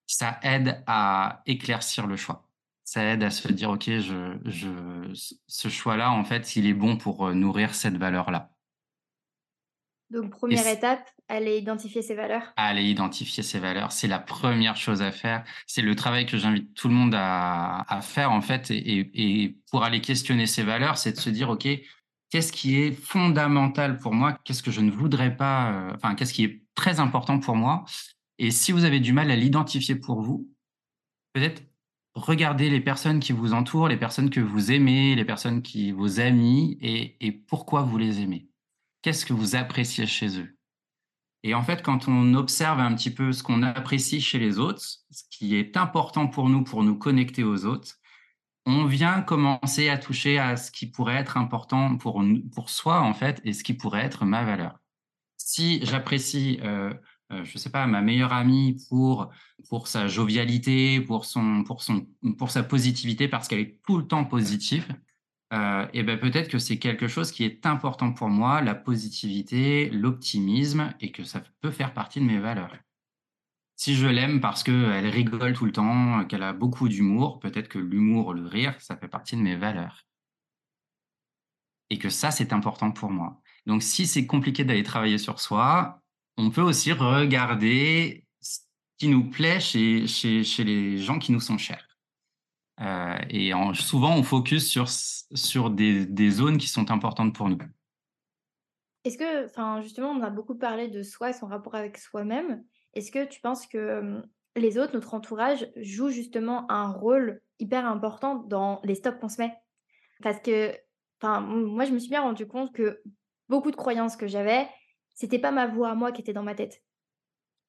Speaker 2: ça aide à éclaircir le choix. Ça aide à se dire, OK, ce choix-là, en fait, il est bon pour nourrir cette valeur-là.
Speaker 1: Donc, première étape, aller identifier ses valeurs.
Speaker 2: Aller identifier ses valeurs, c'est la première chose à faire. C'est le travail que j'invite tout le monde à, à faire, en fait. Et, et, pour aller questionner ses valeurs, c'est de se dire, OK, qu'est-ce qui est fondamental pour moi? Qu'est-ce que je ne voudrais pas euh, Enfin, qu'est-ce qui est très important pour moi? Et si vous avez du mal à l'identifier pour vous, peut-être regardez les personnes qui vous entourent, les personnes que vous aimez, les personnes qui vos amis, et, et pourquoi vous les aimez qu'est-ce que vous appréciez chez eux? Et en fait, quand on observe un petit peu ce qu'on apprécie chez les autres, ce qui est important pour nous pour nous connecter aux autres, on vient commencer à toucher à ce qui pourrait être important pour, pour soi, en fait, et ce qui pourrait être ma valeur. Si j'apprécie, euh, euh, je sais pas, ma meilleure amie pour, pour sa jovialité, pour, son, pour, son, pour sa positivité, parce qu'elle est tout le temps positive, euh, et ben peut-être que c'est quelque chose qui est important pour moi, la positivité, l'optimisme, et que ça peut faire partie de mes valeurs. Si je l'aime parce qu'elle rigole tout le temps, qu'elle a beaucoup d'humour, peut-être que l'humour, le rire, ça fait partie de mes valeurs. Et que ça, c'est important pour moi. Donc si c'est compliqué d'aller travailler sur soi, on peut aussi regarder ce qui nous plaît chez, chez, chez les gens qui nous sont chers. Euh, et souvent, on focus sur, sur des, des, zones qui sont importantes pour nous.
Speaker 1: Est-ce que, enfin, justement, on a beaucoup parlé de soi et son rapport avec soi-même. Est-ce que tu penses que les autres, notre entourage, jouent justement un rôle hyper important dans les stops qu'on se met? Parce que, enfin, moi, je me suis bien rendu compte que beaucoup de croyances que j'avais, c'était pas ma voix à moi qui était dans ma tête.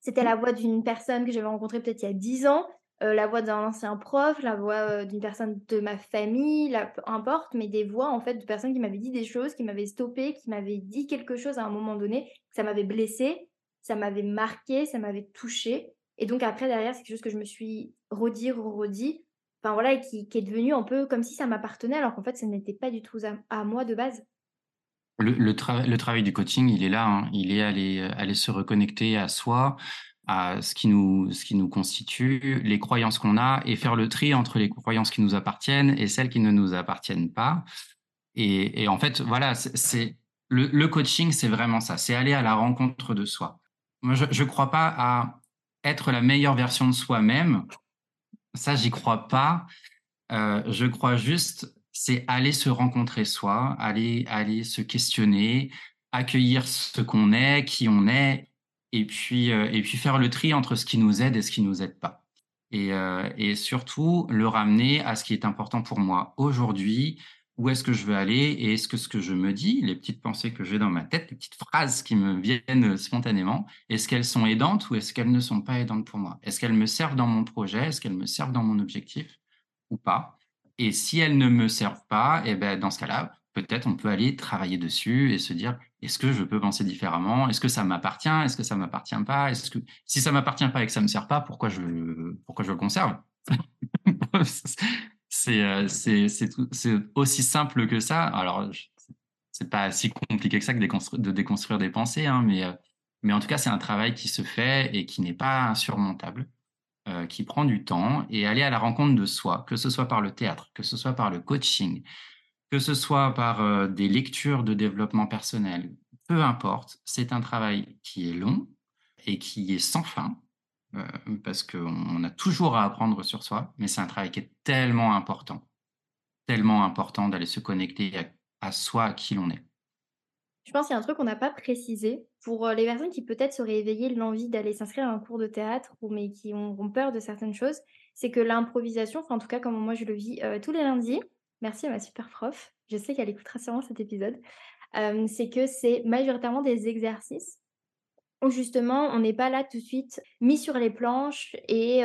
Speaker 1: C'était la voix d'une personne que j'avais rencontrée peut-être il y a 10 ans euh, la voix d'un ancien prof, la voix euh, d'une personne de ma famille, la, peu importe, mais des voix en fait de personnes qui m'avaient dit des choses, qui m'avaient stoppé, qui m'avaient dit quelque chose à un moment donné, ça m'avait blessé, ça m'avait marqué, ça m'avait touché. Et donc après derrière, c'est quelque chose que je me suis redit, redit, enfin voilà, et qui, est devenu un peu comme si ça m'appartenait, alors qu'en fait, ça n'était pas du tout à, moi de base.
Speaker 2: Le, le, travail du coaching, il est là, hein. il est aller, aller se reconnecter à soi, à ce qui nous ce qui nous constitue, les croyances qu'on a et faire le tri entre les croyances qui nous appartiennent et celles qui ne nous appartiennent pas. Et, et en fait, voilà, c'est le, coaching, c'est vraiment ça, c'est aller à la rencontre de soi. Moi, je ne crois pas à être la meilleure version de soi-même. Ça, j'y crois pas. Euh, je crois juste, c'est aller se rencontrer soi, aller aller se questionner, accueillir ce qu'on est, qui on est, et puis, euh, et puis faire le tri entre ce qui nous aide et ce qui nous aide pas. Et, euh, et surtout le ramener à ce qui est important pour moi. Aujourd'hui, où est-ce que je veux aller et est-ce que ce que je me dis, les petites pensées que j'ai dans ma tête, les petites phrases qui me viennent spontanément, est-ce qu'elles sont aidantes ou est-ce qu'elles ne sont pas aidantes pour moi? Est-ce qu'elles me servent dans mon projet? Est-ce qu'elles me servent dans mon objectif ou pas? Et si elles ne me servent pas, et eh ben dans ce cas-là, peut-être on peut aller travailler dessus et se dire est-ce que je peux penser différemment? Est-ce que ça m'appartient? Est-ce que ça m'appartient pas? Est-ce que si ça m'appartient pas et que ça me sert pas, pourquoi je pourquoi je le conserve? C'est euh, c'est aussi simple que ça. Alors c'est pas si compliqué que ça que de déconstruire des pensées, hein, mais euh, mais en tout cas c'est un travail qui se fait et qui n'est pas insurmontable, euh, qui prend du temps et aller à la rencontre de soi, que ce soit par le théâtre, que ce soit par le coaching, que ce soit par euh, des lectures de développement personnel, peu importe, c'est un travail qui est long et qui est sans fin, euh, parce qu'on a toujours à apprendre sur soi, mais c'est un travail qui est tellement important, tellement important d'aller se connecter à, soi, à qui l'on est.
Speaker 1: Je pense qu'il y a un truc qu'on n'a pas précisé pour euh, les personnes qui peut-être seraient éveillées l'envie d'aller s'inscrire à un cours de théâtre ou mais qui ont, peur de certaines choses, c'est que l'improvisation, enfin en tout cas comme moi je le vis tous les lundis, merci à ma super prof, je sais qu'elle écoutera sûrement cet épisode, c'est que c'est majoritairement des exercices où justement on n'est pas là tout de suite mis sur les planches et,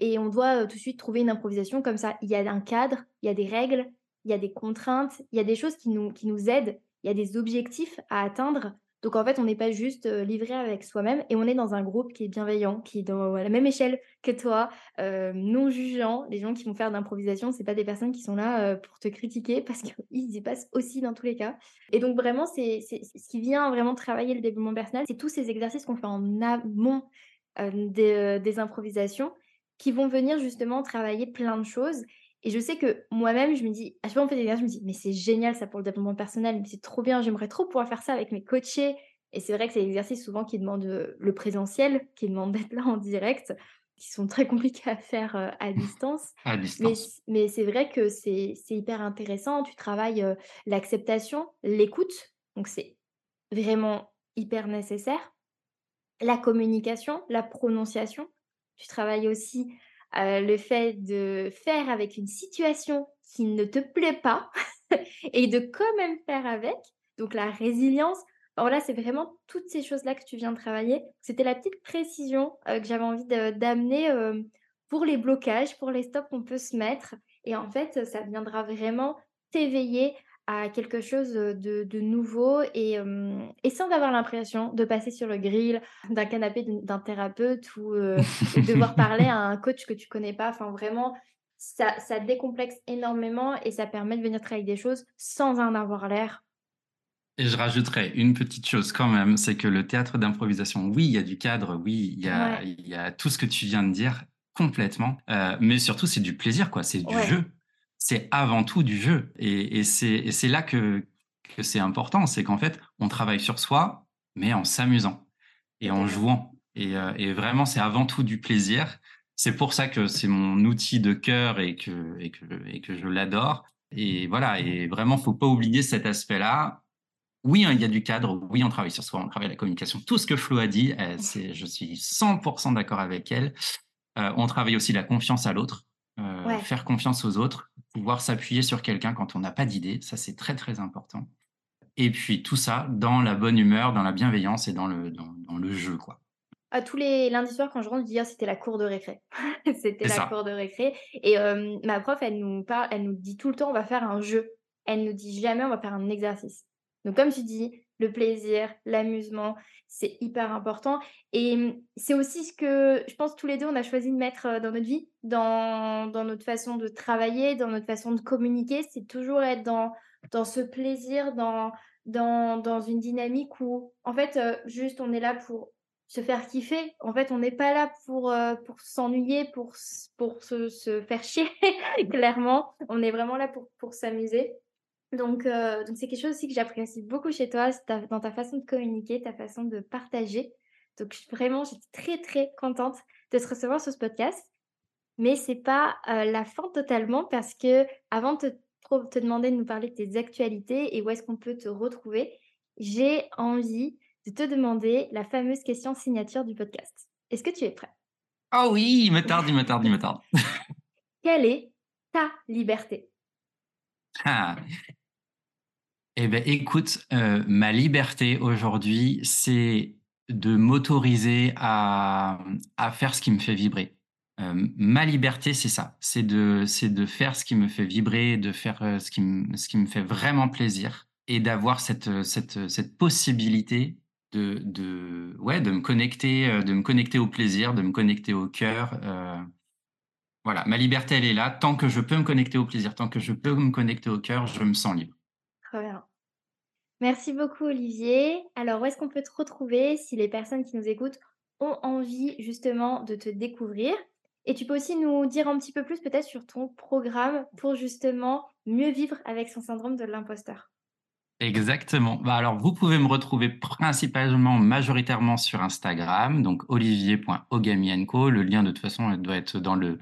Speaker 1: et on doit tout de suite trouver une improvisation comme ça. Il y a un cadre, il y a des règles, il y a des contraintes, il y a des choses qui nous, qui nous aident, il y a des objectifs à atteindre Donc en fait, on n'est pas juste livré avec soi-même et on est dans un groupe qui est bienveillant, qui est dans la même échelle que toi, non jugeant. Les gens qui vont faire d'improvisation, c'est pas des personnes qui sont là pour te critiquer parce qu'ils y passent aussi dans tous les cas. Et donc vraiment, c'est ce qui vient vraiment travailler le développement personnel, c'est tous ces exercices qu'on fait en amont des improvisations qui vont venir justement travailler plein de choses et je sais que moi-même, je me dis, à chaque fois on fait des exercices, je me dis, mais c'est génial ça pour le développement personnel, mais c'est trop bien, j'aimerais trop pouvoir faire ça avec mes coachés. Et c'est vrai que c'est des exercices souvent qui demandent euh, le présentiel, qui demandent d'être là en direct, qui sont très compliqués à faire euh, à distance.
Speaker 2: à distance.
Speaker 1: Mais, c'est vrai que c'est hyper intéressant. Tu travailles euh, l'acceptation, l'écoute, donc c'est vraiment hyper nécessaire. La communication, la prononciation. Tu travailles aussi euh, le fait de faire avec une situation qui ne te plaît pas et de quand même faire avec. Donc la résilience, voilà, c'est vraiment toutes ces choses-là que tu viens de travailler. C'était la petite précision euh, que j'avais envie d'amener euh, pour les blocages, pour les stops qu'on peut se mettre. Et en fait, ça viendra vraiment t'éveiller à quelque chose de, nouveau et, et sans avoir l'impression de passer sur le grill d'un canapé d'un thérapeute ou de devoir parler à un coach que tu connais pas. Enfin, vraiment, ça, ça décomplexe énormément et ça permet de venir travailler des choses sans en avoir l'air.
Speaker 2: Et je rajouterais une petite chose quand même, c'est que le théâtre d'improvisation, oui, il y a du cadre, oui, il y a, il y a tout ce que tu viens de dire complètement, mais surtout c'est du plaisir, quoi, c'est du jeu c'est avant tout du jeu. Et, c'est là que, c'est important, c'est qu'en fait, on travaille sur soi, mais en s'amusant et en jouant. Euh, et, vraiment, c'est avant tout du plaisir. C'est pour ça que c'est mon outil de cœur et que, et que, je l'adore. Et voilà, et vraiment, faut pas oublier cet aspect-là. Oui, hein, il y a du cadre, oui, on travaille sur soi, on travaille la communication. Tout ce que Flo a dit, je suis 100% d'accord avec elle. Euh, on travaille aussi la confiance à l'autre, euh, faire confiance aux autres, pouvoir s'appuyer sur quelqu'un quand on n'a pas d'idée, ça c'est très très important. Et puis tout ça dans la bonne humeur, dans la bienveillance et dans le, dans, le jeu. quoi.
Speaker 1: À tous les lundis soirs, quand je rentre, je dis ah, c'était la cour de récré. c'était la cour de récré. Et euh, ma prof, elle nous parle, elle nous dit tout le temps on va faire un jeu. Elle nous dit jamais on va faire un exercice. Donc comme tu dis, le plaisir, l'amusement, c'est hyper important. Et c'est aussi ce que je pense tous les deux, on a choisi de mettre dans notre vie, dans, dans notre façon de travailler, dans notre façon de communiquer. C'est toujours être dans, dans ce plaisir, dans, dans, dans une dynamique où, en fait, juste on est là pour se faire kiffer. En fait, on n'est pas là pour, pour s'ennuyer, pour, pour se, se faire chier, clairement. On est vraiment là pour, pour s'amuser. Donc, euh, donc c'est quelque chose aussi que j'apprécie beaucoup chez toi, dans ta façon de communiquer, ta façon de partager. Donc vraiment, j'étais très très contente de te recevoir sur ce podcast. Mais c'est pas euh, la fin totalement parce que avant de te, te, demander de nous parler de tes actualités et où est-ce qu'on peut te retrouver, j'ai envie de te demander la fameuse question signature du podcast. Est-ce que tu es prêt?
Speaker 2: Oh oui, il me tarde, il me tarde, il me tarde.
Speaker 1: Quelle est ta liberté?
Speaker 2: Ah, eh bien, écoute, euh, ma liberté aujourd'hui, c'est de m'autoriser à, à, faire ce qui me fait vibrer. Euh, ma liberté, c'est ça, c'est de, de faire ce qui me fait vibrer, de faire euh, ce, qui me, ce qui me fait vraiment plaisir et d'avoir cette, cette, cette possibilité de, de, ouais, de, me connecter, de me connecter au plaisir, de me connecter au cœur. voilà, ma liberté, elle est là. Tant que je peux me connecter au plaisir, tant que je peux me connecter au cœur, je me sens libre.
Speaker 1: Merci beaucoup Olivier. Alors où est-ce qu'on peut te retrouver si les personnes qui nous écoutent ont envie justement de te découvrir? Et tu peux aussi nous dire un petit peu plus peut-être sur ton programme pour justement mieux vivre avec son syndrome de l'imposteur.
Speaker 2: Exactement. Bah alors, vous pouvez me retrouver principalement, majoritairement sur Instagram, donc olivier.ogamienko. Le lien, de toute façon, doit être dans le,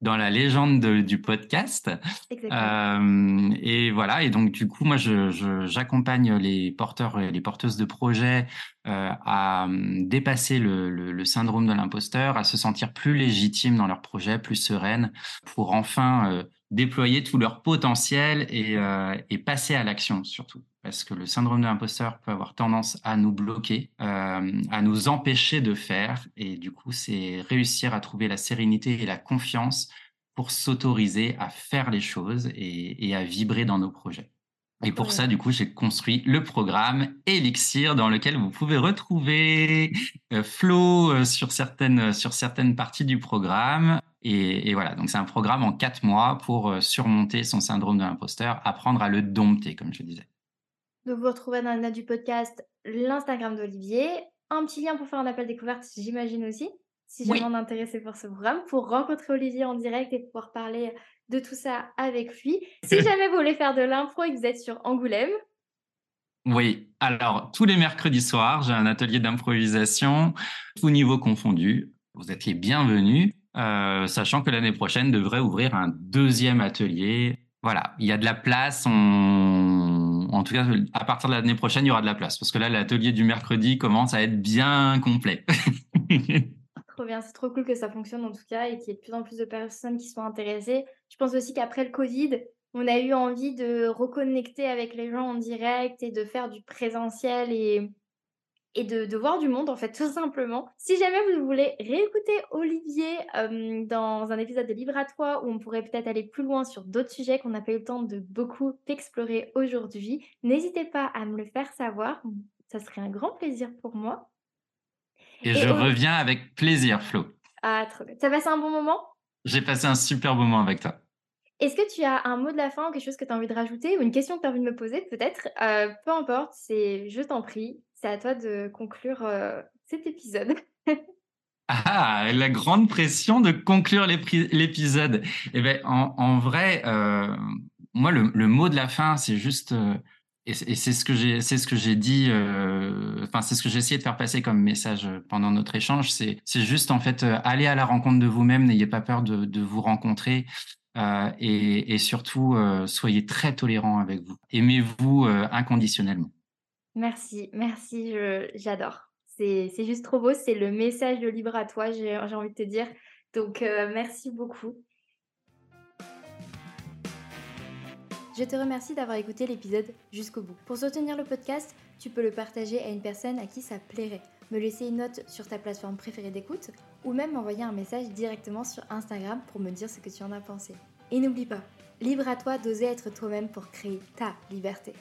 Speaker 2: dans la légende du podcast. Euh, et voilà, et donc du coup, moi, j'accompagne je, les porteurs et les porteuses de projets euh, à hum, dépasser le, le, le syndrome de l'imposteur, à se sentir plus légitimes dans leur projet, plus sereines, pour enfin euh, déployer tout leur potentiel et, euh, et passer à l'action surtout. Parce que le syndrome de l'imposteur peut avoir tendance à nous bloquer, euh, à nous empêcher de faire. Et du coup, c'est réussir à trouver la sérénité et la confiance pour s'autoriser à faire les choses et, à vibrer dans nos projets. Et pour ça, du coup, j'ai construit le programme Elixir dans lequel vous pouvez retrouver euh, Flo sur certaines, sur certaines parties du programme. Et, voilà, donc c'est un programme en quatre mois pour euh, surmonter son syndrome de l'imposteur, apprendre à le dompter, comme je disais.
Speaker 1: Donc vous retrouvez dans la note du podcast l'Instagram d'Olivier, un petit lien pour faire un appel découverte, j'imagine aussi, si jamais on est intéressé pour ce programme, pour rencontrer Olivier en direct et pouvoir parler de tout ça avec lui. Si jamais vous voulez faire de l'impro et que vous êtes sur Angoulême.
Speaker 2: Oui, alors tous les mercredis soirs, j'ai un atelier d'improvisation, tout niveau confondu. Vous êtes les bienvenus, euh, sachant que l'année prochaine devrait ouvrir un deuxième atelier. Voilà, il y a de la place. En tout cas, à partir de l'année prochaine, il y aura de la place. Parce que là, l'atelier du mercredi commence à être bien complet.
Speaker 1: bien. C'est trop cool que ça fonctionne en tout cas et qu'il y ait de plus en plus de personnes qui soient intéressées. Je pense aussi qu'après le Covid, on a eu envie de reconnecter avec les gens en direct et de faire du présentiel et, et de, voir du monde en fait tout simplement. Si jamais vous voulez réécouter Olivier euh, dans un épisode de Libre à toi où on pourrait peut-être aller plus loin sur d'autres sujets qu'on n'a pas eu le temps de beaucoup explorer aujourd'hui, n'hésitez pas à me le faire savoir. Ça serait un grand plaisir pour moi.
Speaker 2: Et, je reviens avec plaisir, Flo.
Speaker 1: Ah, trop bien. T'as passé un bon moment?
Speaker 2: J'ai passé un super moment avec toi.
Speaker 1: Est-ce que tu as un mot de la fin ou quelque chose que tu as envie de rajouter ou une question que tu as envie de me poser peut-être? Euh, Peu importe, c'est je t'en prie, c'est à toi de conclure euh, cet épisode.
Speaker 2: ah, la grande pression de conclure l'épisode. Eh bien, en, vrai, euh, moi, le, mot de la fin, c'est juste et, c'est ce que j'ai, c'est ce que j'ai dit. Euh, enfin, c'est ce que j'ai essayé de faire passer comme message pendant notre échange. C'est, juste en fait euh, aller à la rencontre de vous-même. N'ayez pas peur de, vous rencontrer. Euh, et, et, surtout, euh, soyez très tolérant avec vous. Aimez-vous euh, inconditionnellement.
Speaker 1: Merci, merci, j'adore. C'est, juste trop beau. C'est le message de libre à toi, j'ai, j'ai envie de te dire. Donc, merci beaucoup. Je te remercie d'avoir écouté l'épisode jusqu'au bout. Pour soutenir le podcast, tu peux le partager à une personne à qui ça plairait, me laisser une note sur ta plateforme préférée d'écoute ou même m'envoyer un message directement sur Instagram pour me dire ce que tu en as pensé. Et n'oublie pas, libre à toi d'oser être toi-même pour créer ta liberté.